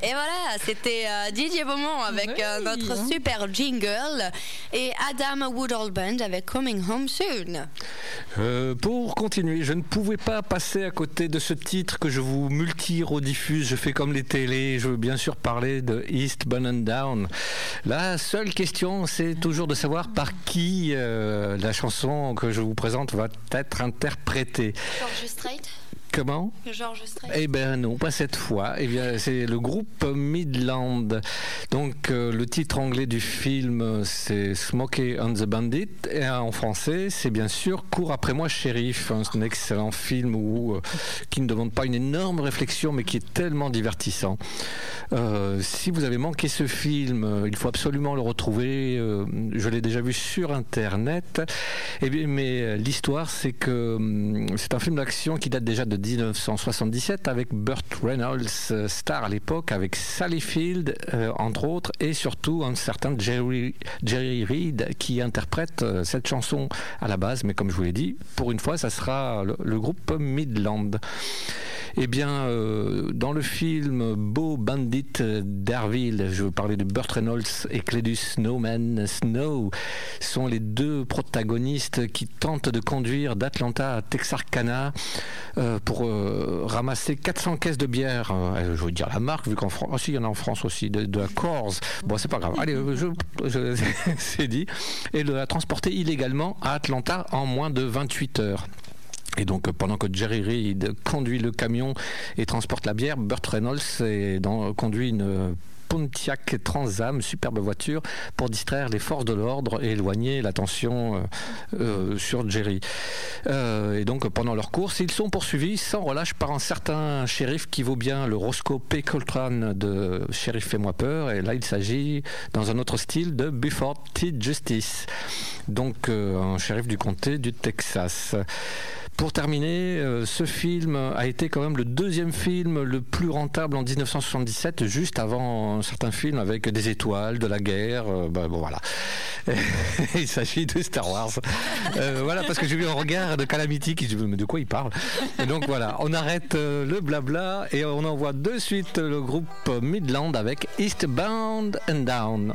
Et voilà, c'était euh, Didier Beaumont avec euh, notre super jingle et Adam Woodall Band avec Coming Home Soon. Euh, pour continuer, je ne pouvais pas passer à côté de ce titre que je vous multi-rediffuse. Je fais comme les télés. Je veux bien sûr parler de East and Down. La seule question, c'est toujours de savoir par qui euh, la chanson que je vous présente va être interprétée. George Strait Comment? George Strait Eh ben non, pas cette fois. Eh bien, c'est le groupe Midland. Donc, euh, le titre anglais du film, c'est Smokey on the Bandit. Et en français, c'est bien sûr Cours après moi, shérif. Un excellent film où, euh, qui ne demande pas une énorme réflexion, mais qui est tellement divertissant. Euh, si vous avez manqué ce film, il faut absolument le retrouver. Je l'ai déjà vu sur Internet. Eh bien, mais l'histoire, c'est que hum, c'est un film d'action qui date déjà de 1977 avec Burt Reynolds, euh, star à l'époque, avec Sally Field, euh, entre autres, et surtout un certain Jerry, Jerry Reed qui interprète euh, cette chanson à la base. Mais comme je vous l'ai dit, pour une fois, ça sera le, groupe Midland. Eh bien, dans le film Beau Bandit d'Arville, je veux parler de Burt Reynolds et Cledus Snowman Snow, sont les deux protagonistes qui tentent de conduire d'Atlanta à Texarkana euh, pour euh, ramasser 400 caisses de bière. Euh, je veux dire la marque, vu qu'en France, aussi il y en a en France aussi, de, la Coors. Bon, c'est pas grave. Allez, euh, je, c'est dit. Et de la transporter illégalement à Atlanta en moins de 28 heures. Et donc, euh, pendant que Jerry Reed conduit le camion et transporte la bière, Burt Reynolds conduit une Pontiac Transam, superbe voiture, pour distraire les forces de l'ordre et éloigner l'attention euh, euh, sur Jerry. Euh, et donc, pendant leur course, ils sont poursuivis sans relâche par un certain shérif qui vaut bien le Roscoe P. Coltrane de Shérif Fais-moi peur. Et là, il s'agit, dans un autre style, de Buford T. Justice, donc un shérif du comté du Texas. Pour terminer, euh, ce film a été quand même le deuxième film le plus rentable en 1977, juste avant un certain film avec des étoiles, de la guerre. euh, bah, bon voilà. il s'agit de Star Wars. Euh, voilà, parce que j'ai vu un regard de Calamity qui dit mais de quoi il parle? Et donc voilà, on arrête le blabla et on envoie de suite le groupe Midland avec Eastbound and Down.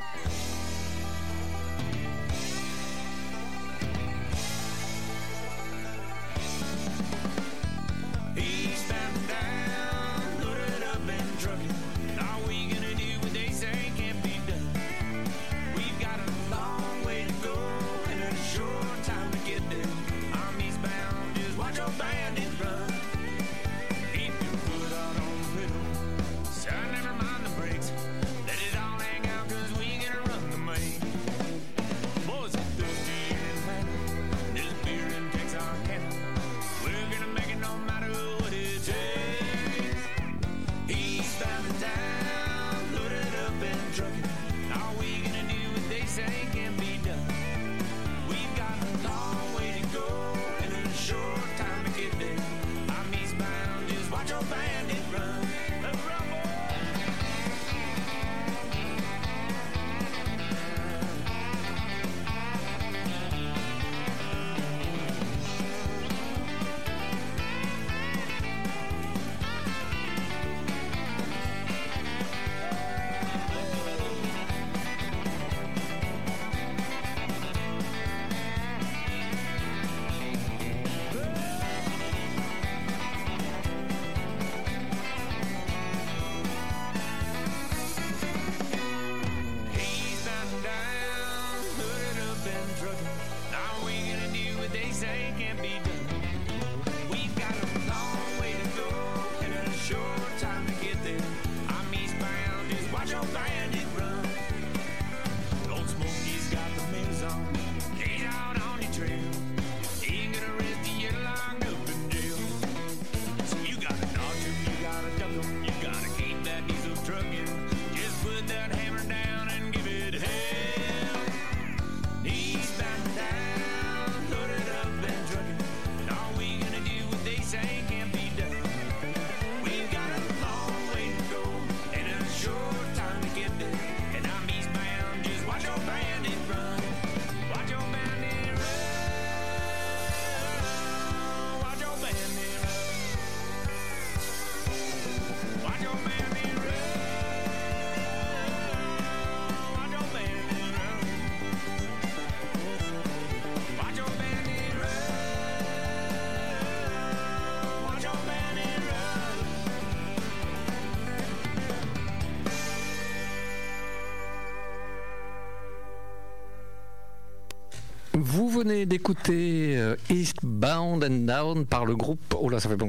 Venez d'écouter euh, Eastbound and Down par le groupe. Oh là, ça fait bon.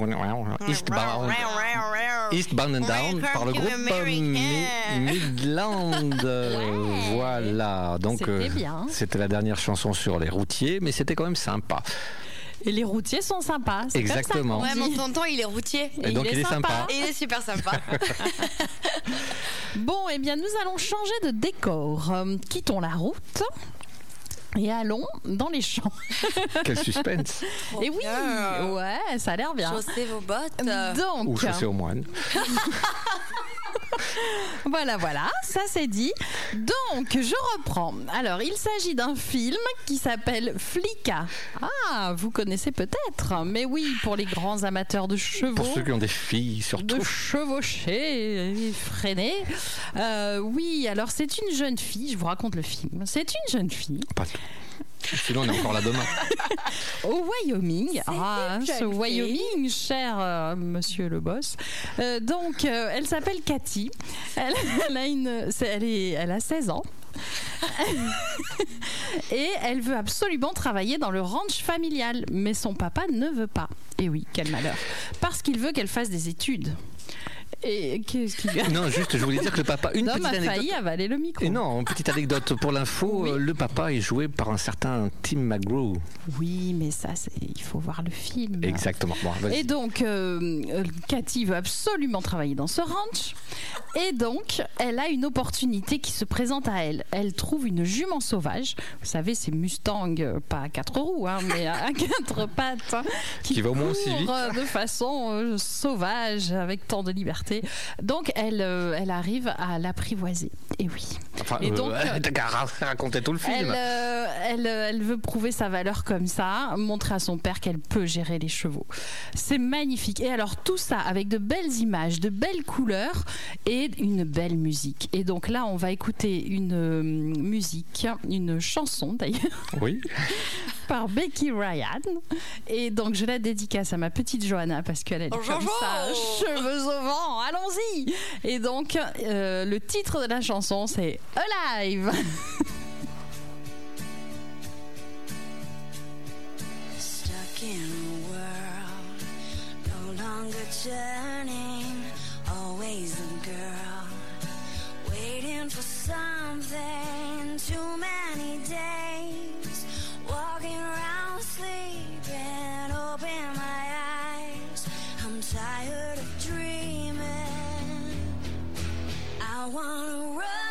Eastbound, Eastbound and Down par le groupe euh, Mi- Midland. Voilà. Donc, C'était euh, bien. c'était la dernière chanson sur les routiers, mais c'était quand même sympa. Et les routiers sont sympas. comme ça Exactement. qu'on Ouais, mon tonton, il est routier. Et donc, il est sympa. Et il est super sympa. Bon, eh bien, nous allons changer de décor. Euh, quittons la route. Et allons dans les champs. Quel suspense. Et oui, ouais, ça a l'air bien. Chaussez vos bottes. Donc, Ou chaussée aux moines. Voilà, voilà, ça c'est dit. Donc, je reprends. Alors, il s'agit d'un film qui s'appelle Flicka. Ah, vous connaissez peut-être. Mais oui, pour les grands amateurs de chevaux. Pour ceux qui ont des filles, surtout. de chevaucher et freiner. Euh, oui, alors c'est une jeune fille, je vous raconte le film. C'est une jeune fille Pas tout. Sinon, on est encore là demain. au Wyoming. Ah, une ce Wyoming, cher euh, monsieur le boss. Euh, donc, euh, elle s'appelle Cathy. Elle, elle a une, elle, est, elle a 16 ans. Et elle veut absolument travailler dans le ranch familial, mais son papa ne veut pas. Et oui, quel malheur. Parce qu'il veut qu'elle fasse des études. Et qu'est-ce qu'il Non, juste, je voulais dire que le papa. Une L'homme a anecdote. failli avaler le micro. Et non, une petite anecdote pour l'info, euh, le papa est joué par un certain Tim McGraw. Oui, mais ça, c'est- il faut voir le film. Exactement. Bon. Et donc, euh, euh, Cathy veut absolument travailler dans ce ranch. Et donc, elle a une opportunité qui se présente à elle. Elle trouve une jument sauvage. Vous savez, c'est Mustang, euh, pas à quatre roues, hein, mais à quatre pattes. hein, Qui va au moins aussi vite. de façon euh, sauvage, avec tant de liberté. Donc, elle, euh, elle arrive à l'apprivoiser. Et oui. Enfin, Et donc, euh, t'as qu'à raconter tout le film. Elle, euh, elle, euh, elle veut prouver sa valeur comme ça, montrer à son père qu'elle peut gérer les chevaux. C'est magnifique. Et alors tout ça avec de belles images, de belles couleurs et une belle musique. Et donc là, on va écouter une euh, musique, une chanson d'ailleurs, Oui. par Becky Ryan. Et donc je la dédicace à ma petite Johanna parce qu'elle elle est Oh, comme ça, cheveux au vent. Allons-y. Et donc euh, le titre de la chanson c'est Alive. Stuck in a world, no longer turning, always the girl, waiting for something. Too many days, walking around sleeping, open I wanna run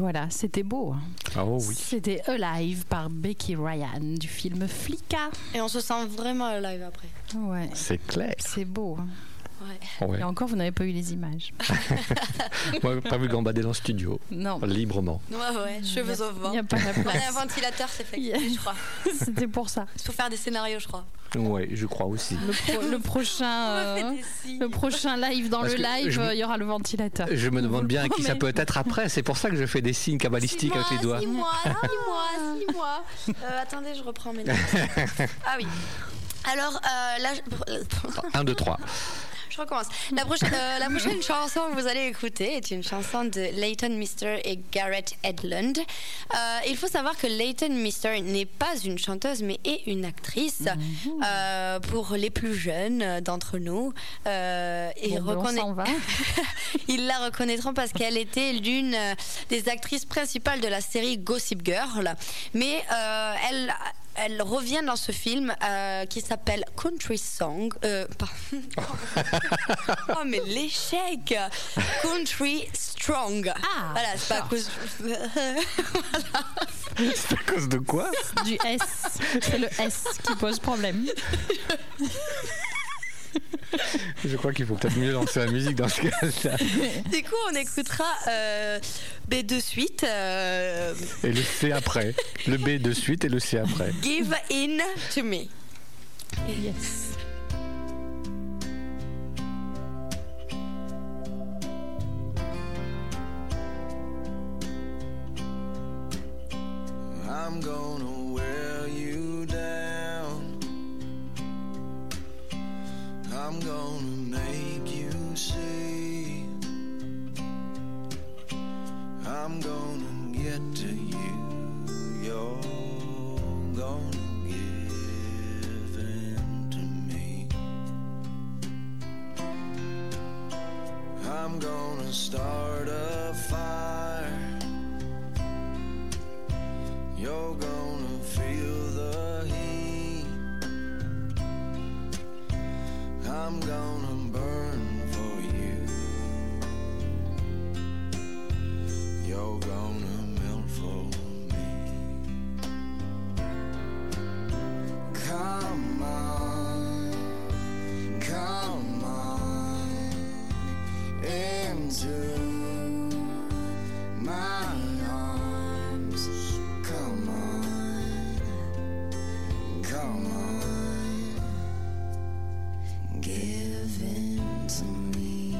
voilà, c'était beau. hein. Oh oui. C'était Alive par Becky Ryan du film Flicka. Et on se sent vraiment live après. Ouais. C'est clair. C'est beau. hein. Ouais. Ouais. Et encore, vous n'avez pas eu les images. Moi, pas vu gambader dans le studio. Non. Librement. Ouais, ouais, cheveux au vent. Il n'y a pas la On place. a un ventilateur, c'est fait, je crois. C'était pour ça. C'est pour faire des scénarios, je crois. Ouais, je crois aussi. Le, pro- prochain, euh, le prochain live dans Parce le live, euh, il y aura le ventilateur. Je me demande bien à qui ça peut être après. C'est pour ça que je fais des signes cabalistiques avec les doigts. Six mois, six mois, six mois. Euh, attendez, je reprends mes notes. Ah oui. Alors, euh, là, je... 1, 2, 3. Recommence. La prochaine, euh, la prochaine chanson que vous allez écouter est une chanson de Leighton Mister et Garrett Edlund. Euh, il faut savoir que Leighton Mister n'est pas une chanteuse, mais est une actrice. Euh, pour les plus jeunes d'entre nous, ils, Bon, ben, on reconnaît- s'en va. ils la reconnaîtront parce qu'elle était l'une des actrices principales de la série Gossip Girl. Mais elle, elle revient dans ce film euh, qui s'appelle Country Song. euh, pardon. oh, mais l'échec Country Strong. Ah, voilà, c'est pas à cause. C'est à cause de quoi? Du S. C'est le S qui pose problème. Je crois qu'il faut peut-être mieux lancer la musique dans ce cas-là. du coup, on écoutera euh, ben, de suite euh, Et le C après. Le B de suite et le C après. Give In to Me. Yes. I'm gonna I'm gonna make you see. I'm gonna get to you. You're gonna give in to me. I'm gonna start a fire. You're gonna feel the heat. I'm gonna burn for you. You're gonna melt for me. Come on, come on into my arms. Come on, come on, give in to me.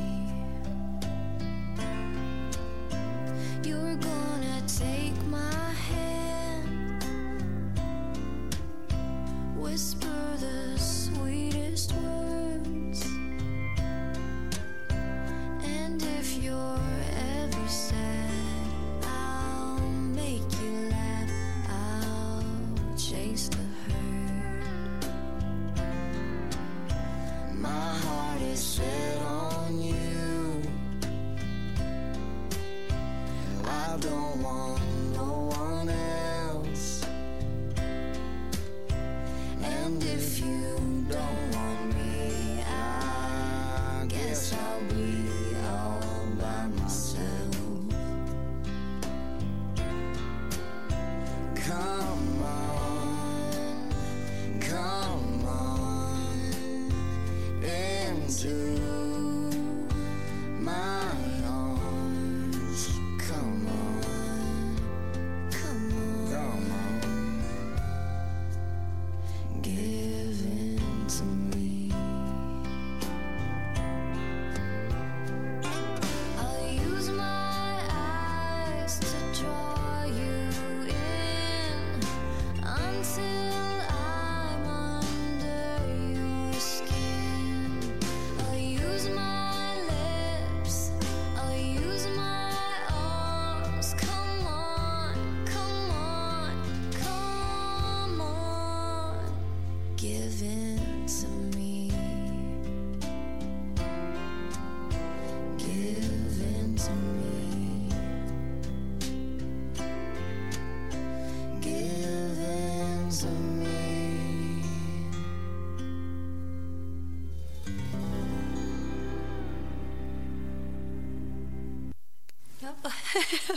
You're gonna take my hand, set on you. I don't want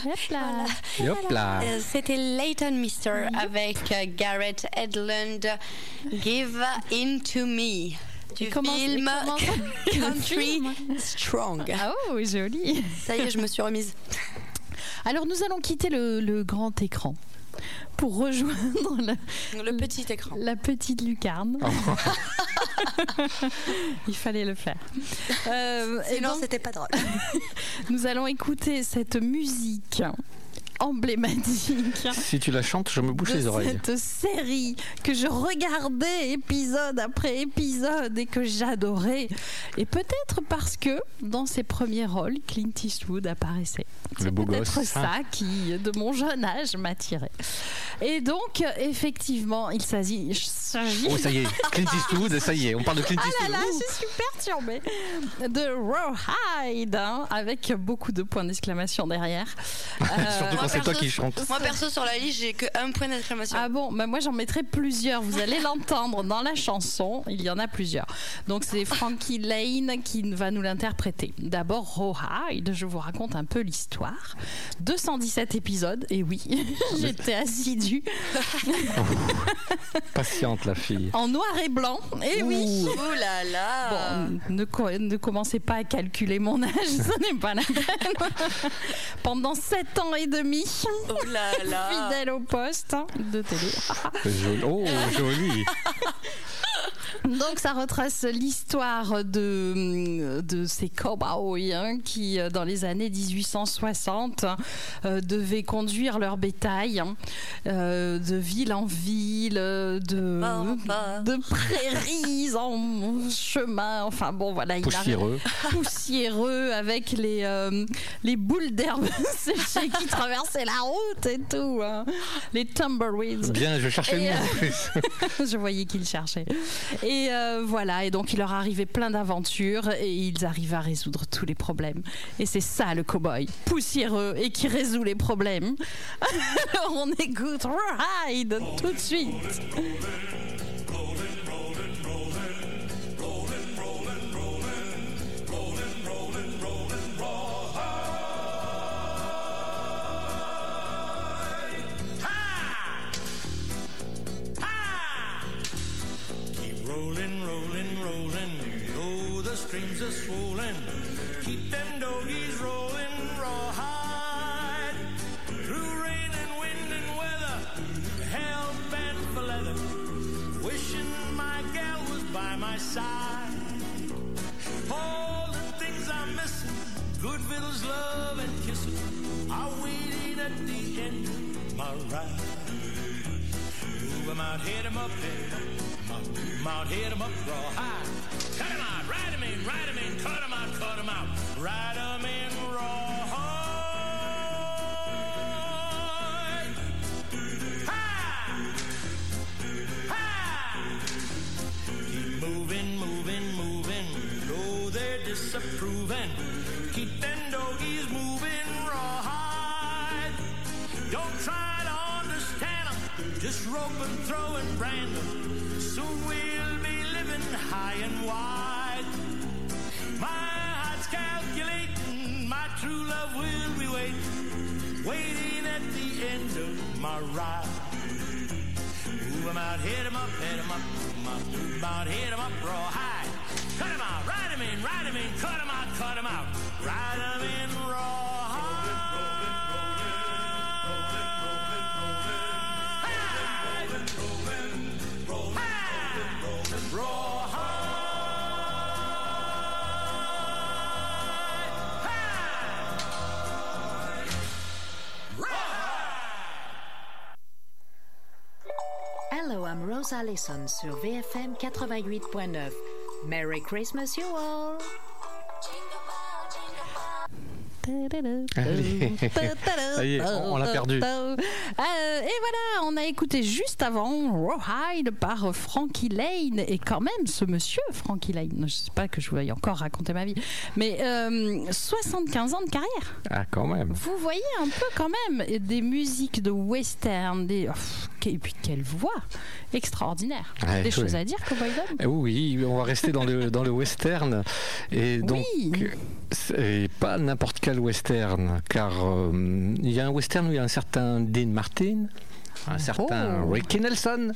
Euh, C'était Leighton Mister avec euh, Garrett Edlund, Give In To Me. Du comment- film comment- Country Strong. Ah oh, joli. Ça y est, je me suis remise. Alors nous allons quitter le, le grand écran pour rejoindre la, Le petit écran. la petite lucarne. Il fallait le faire. Euh, et Sinon, c'était pas drôle. nous allons écouter cette musique emblématique. Si tu la chantes, je me bouche de les oreilles. cette série que je regardais épisode après épisode et que j'adorais. Et peut-être parce que dans ses premiers rôles, Clint Eastwood apparaissait. C'est peut-être ça qui, de mon jeune âge, m'attirait. Et donc, effectivement, il s'agit. Oh, ça y est, Clint Eastwood, ça y est, on parle de Clint ah là Eastwood. là, je suis perturbée. De Rawhide, hein, avec beaucoup de points d'exclamation derrière. Euh, Surtout quand c'est toi qui chante. Moi, perso, sur la liste, j'ai que un point d'exclamation. Ah bon, bah moi j'en mettrai plusieurs. Vous allez l'entendre dans la chanson. Il y en a plusieurs. Donc c'est Frankie Lane qui va nous l'interpréter. D'abord Rawhide, je vous raconte un peu l'histoire. 217 épisodes, et oui, j'étais assidue Patiente, la fille. en noir et blanc. Et oui. Oh là là Bon, ne, co- ne commencez pas à calculer mon âge, ce n'est pas la peine. Pendant 7 ans et demi, Oh là là fidèle au poste hein, de télé. Joli. Oh, joli. Donc ça retrace l'histoire de, de ces cowboys hein, qui, dans les années 1860, euh, devaient conduire leur bétail hein, euh, de ville en ville, de, prairies en chemin. Enfin bon, voilà. il arrive- Poussiéreux. poussiéreux avec les, euh, les boules d'herbe séchées qui traversaient la route et tout. hein. Les tumbleweeds. Bien, je cherchais le mot euh. Je voyais qu'il cherchait. Et euh, voilà, et donc il leur arrivait plein d'aventures et ils arrivaient à résoudre tous les problèmes. Et c'est ça le cowboy, poussiéreux et qui résout les problèmes. Alors on écoute Ride tout de suite. out, hit him up there. Come out, hit him up raw high. Cut him out, ride him in, ride him in, cut him out, cut him out, ride up. Rope and throw and brand. Soon we'll be living high and wide. My heart's calculating. My true love will be waiting. Waiting at the end of my ride. Move 'em out, hit 'em up, hit 'em up, move out, move out, hit 'em up, raw high. Cut 'em out, ride 'em in, ride 'em in, cut 'em out, cut 'em out. Ride 'em in, Rose Allison sur VFM 88.9. Merry Christmas, you all! Allez. Ça y est, on- on l'a perdu. Euh, et voilà, on a écouté juste avant Rawhide par Frankie Lane. Et quand même, ce monsieur, Frankie Lane, je sais pas que je voulais encore raconter ma vie, mais euh, 75 ans de carrière. Ah, quand même. Vous voyez un peu quand même des musiques de western, des... Et puis quelle voix extraordinaire. Ouais, des choses à dire, Cowboy Dom Oui, on va rester dans le, dans le western. Et donc, Oui. C'est pas n'importe quel western, car euh, il y a un western où il y a un certain Dean Martin, un certain Oh. Ricky Nelson,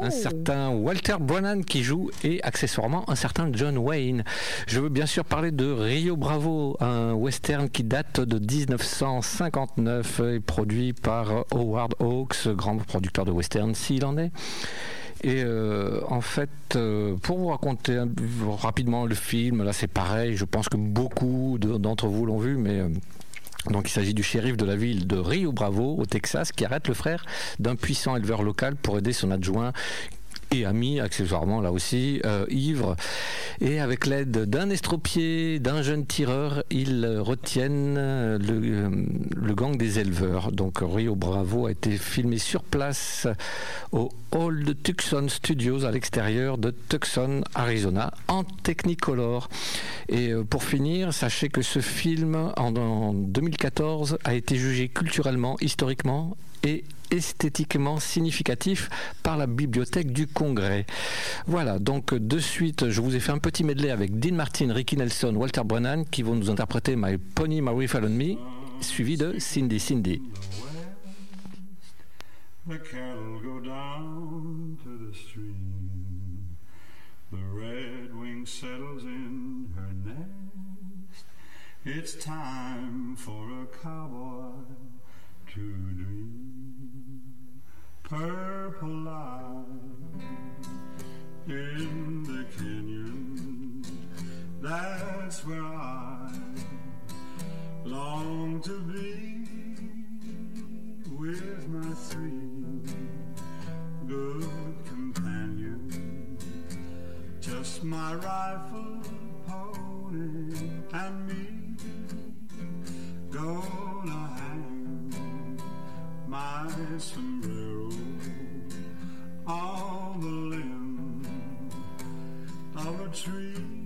un certain Walter Brannan qui joue et accessoirement un certain John Wayne. Je veux bien sûr parler de Rio Bravo, un western qui date de 1959 et produit par Howard Hawks, grand producteur de western s'il en est. Et euh, en fait, euh, pour vous raconter rapidement le film, là c'est pareil, je pense que beaucoup de- d'entre vous l'ont vu, mais... euh, donc il s'agit du shérif de la ville de Rio Bravo au Texas qui arrête le frère d'un puissant éleveur local pour aider son adjoint et ami, accessoirement là aussi, euh, ivre. Et avec l'aide d'un estropié, d'un jeune tireur, ils retiennent euh, le, euh, le gang des éleveurs. Donc Rio Bravo a été filmé sur place au hall de Tucson Studios à l'extérieur de Tucson, Arizona, en Technicolor. Et pour finir, sachez que ce film, en 2014, a été jugé culturellement, historiquement et esthétiquement significatif par la bibliothèque du Congrès. Voilà, donc de suite, je vous ai fait un petit medley avec Dean Martin, Ricky Nelson, Walter Brennan qui vont nous interpréter My Pony Mary Follow Me, suivi de Cindy Cindy. The cattle go down to the stream. The settles in her nest. It's time for a cowboy to. Purple light in the canyon. That's where I long to be with my three good companions. Just my rifle, pony, and me. Hang my sombrero on the limb of a tree.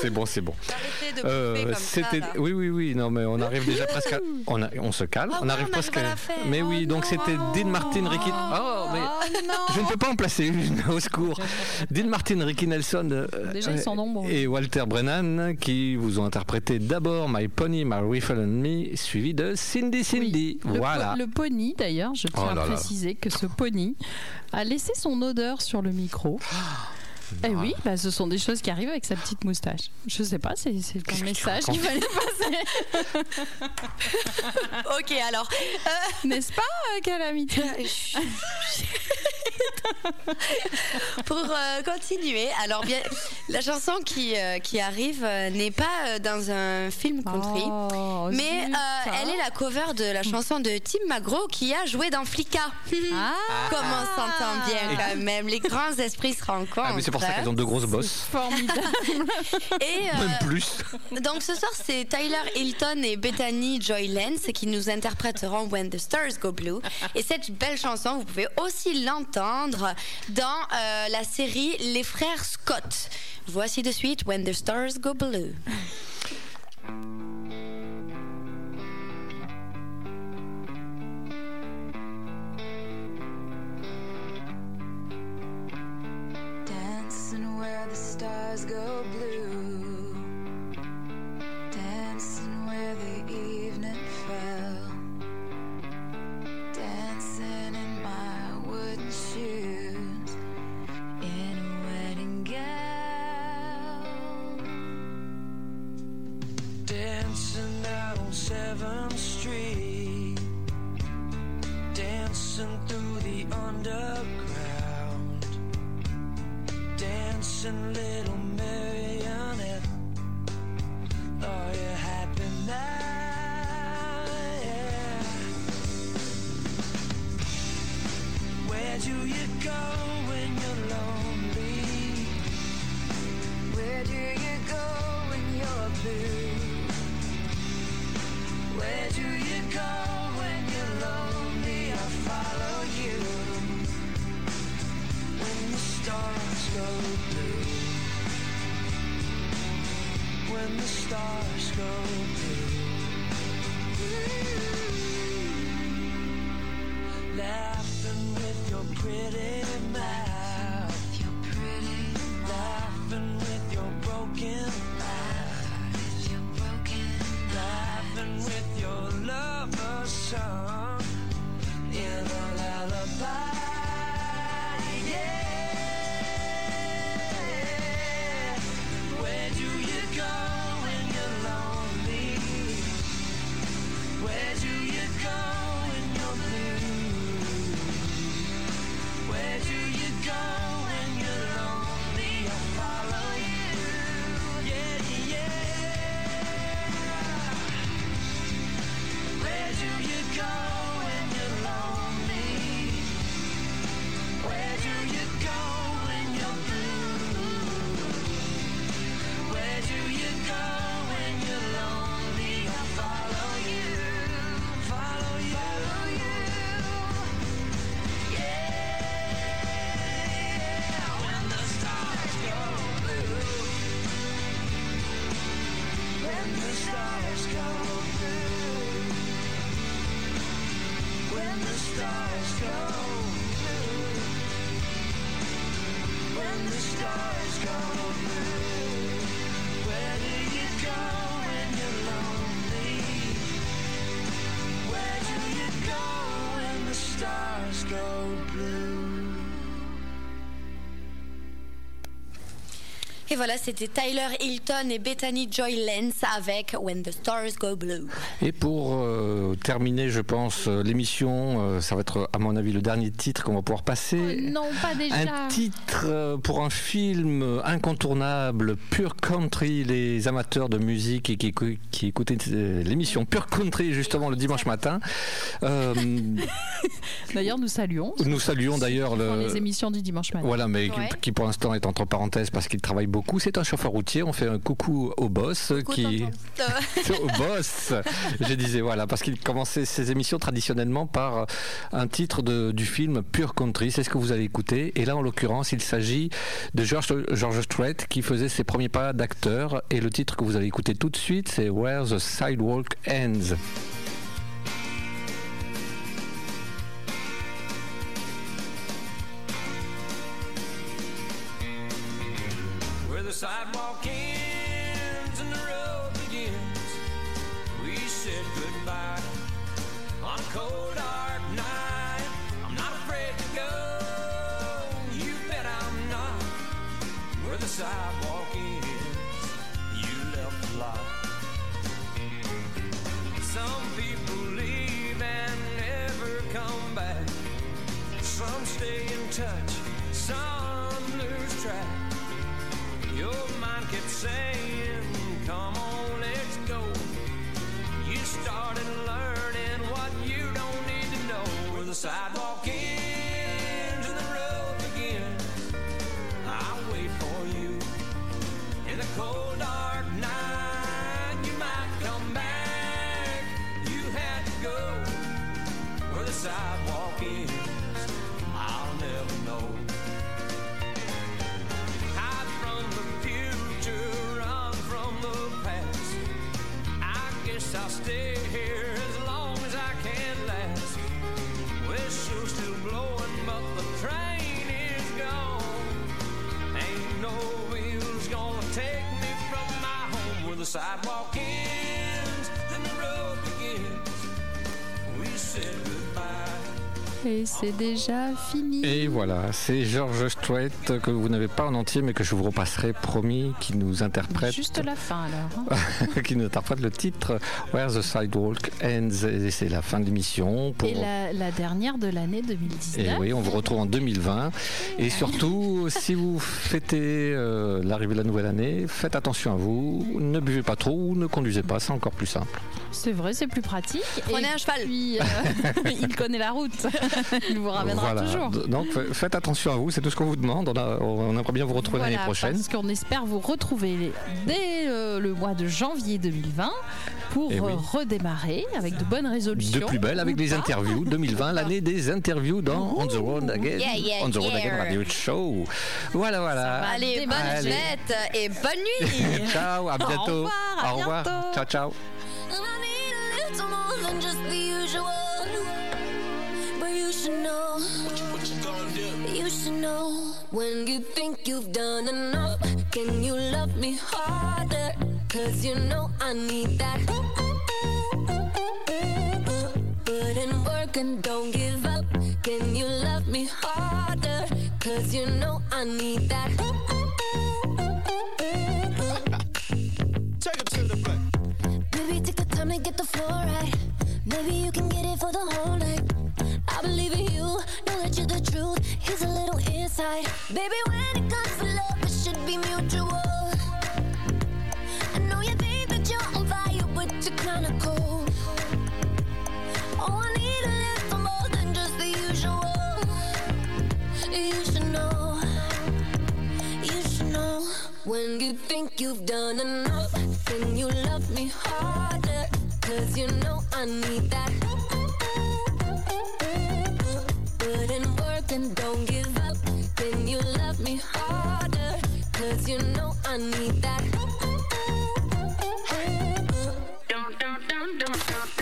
C'est- bon, c'est bon. Arrêtez de Euh, bouffer comme ça, c'était là. oui oui oui non mais on arrive déjà presque à... on, a- on se calme Ah on arrive presque à mais oui donc c'était Dean Martin Ricky oh mais je ne peux pas en placer une au secours Dean Martin Ricky Nelson euh, Déjà, ils sont nombreux. et Walter Brennan qui vous ont interprété d'abord My Pony My Rifle and Me suivi de Cindy Cindy Le, voilà po- le pony, d'ailleurs, je tiens Oh là à là. préciser que ce pony a laissé son odeur sur le micro. Eh oui, bah, ce sont des choses qui arrivent avec sa petite moustache. Je sais pas, c'est un message qu'il fallait passer. ok, alors. N'est-ce pas, euh, Calamité? Pour euh, continuer, alors bien, la chanson qui, euh, qui arrive euh, n'est pas euh, dans un film country, Oh, mais euh, elle est la cover de la chanson de Tim McGraw qui a joué dans Flicka. Comme on s'entend bien quand même, les grands esprits se rencontrent. ah mais c'est pour ça qu'elles ont deux grosses bosses Formidable. Et, euh, même plus donc ce soir, c'est Tyler Hilton et Bethany Joy Lenz qui nous interpréteront When the Stars Go Blue. Et cette belle chanson, vous pouvez aussi l'entendre dans euh, la série Les Frères Scott. Voici de suite When the Stars Go Blue. Dancing where the stars go blue. Et voilà, c'était Tyler Hilton et Bethany Joy Lenz avec When the Stars Go Blue. Et pour euh, terminer, je pense, euh, l'émission, euh, ça va être à mon avis le dernier titre qu'on va pouvoir passer. Non, pas déjà. Un titre pour un film incontournable, Pure Country, les amateurs de musique et qui, écou- qui écoutaient l'émission Pure Country justement le dimanche matin. Euh, D'ailleurs, nous saluons. nous saluons d'ailleurs le... les émissions du dimanche matin. Voilà, mais qui- Ouais. qui, pour l'instant est entre parenthèses parce qu'il travaille beaucoup. C'est un chauffeur routier. On fait un coucou au boss qui. au boss Je disais, voilà, parce qu'il commençait ses émissions traditionnellement par un titre de- du film Pure Country. C'est ce que vous allez écouter. Et là, en l'occurrence, il s'agit de George, George Strait qui faisait ses premiers pas d'acteur. Et le titre que vous allez écouter tout de suite, c'est Where the Sidewalk Ends. Et c'est déjà fini. Et voilà, c'est George Strait que vous n'avez pas en entier, mais que je vous repasserai, promis, qui nous interprète. Juste la fin alors. hein. qui nous interprète le titre Where the Sidewalk Ends. Et c'est la fin de l'émission. Pour... Et la, la dernière de l'année 2019. Et oui, on vous retrouve en 2020. Et surtout, si vous fêtez euh, l'arrivée de la nouvelle année, faites attention à vous. Ne buvez pas trop ou ne conduisez pas, c'est encore plus simple. C'est vrai, c'est plus pratique. Prenez Et un cheval. puis, euh, il connaît la route. il vous ramènera Voilà. toujours. Donc fa- faites attention à vous, c'est tout ce qu'on vous demande. On, a- on aimerait bien vous retrouver Voilà, l'année prochaine. Parce qu'on espère vous retrouver dès euh, le mois de janvier 2020 pour Eh oui. redémarrer avec de bonnes résolutions. De plus belle avec des pas. interviews 2020, l'année des interviews dans On the Road Again, Yeah, yeah, On the Road yeah. Again Radio Show. Voilà, voilà. Allez, bonne Allez. fête et bonne nuit. ciao, à Au bientôt. revoir, à Au revoir. bientôt. Ciao, ciao. Little more than just the usual. But you should know. What you, gonna do? You should know. When you think you've done enough, can you love me harder? Cause you know I need that. Put in work and don't give up. Can you love me harder? Cause you know I need that. Take it to the back. Maybe take the time to get the floor right. Maybe you can get it for the whole night. I believe in you, know that you're the truth. Here's a little insight. Baby, when it comes to love, it should be mutual. I know you think that you're on fire, but you're kinda cold. Oh, I need a little more than just the usual. You should know. You should know when you think you've done enough. Can you love me harder? Cause you know I need that. Put in work and don't give up. Then you love me harder. Cause you know I need that. Dum, dum, dum, dum, dum.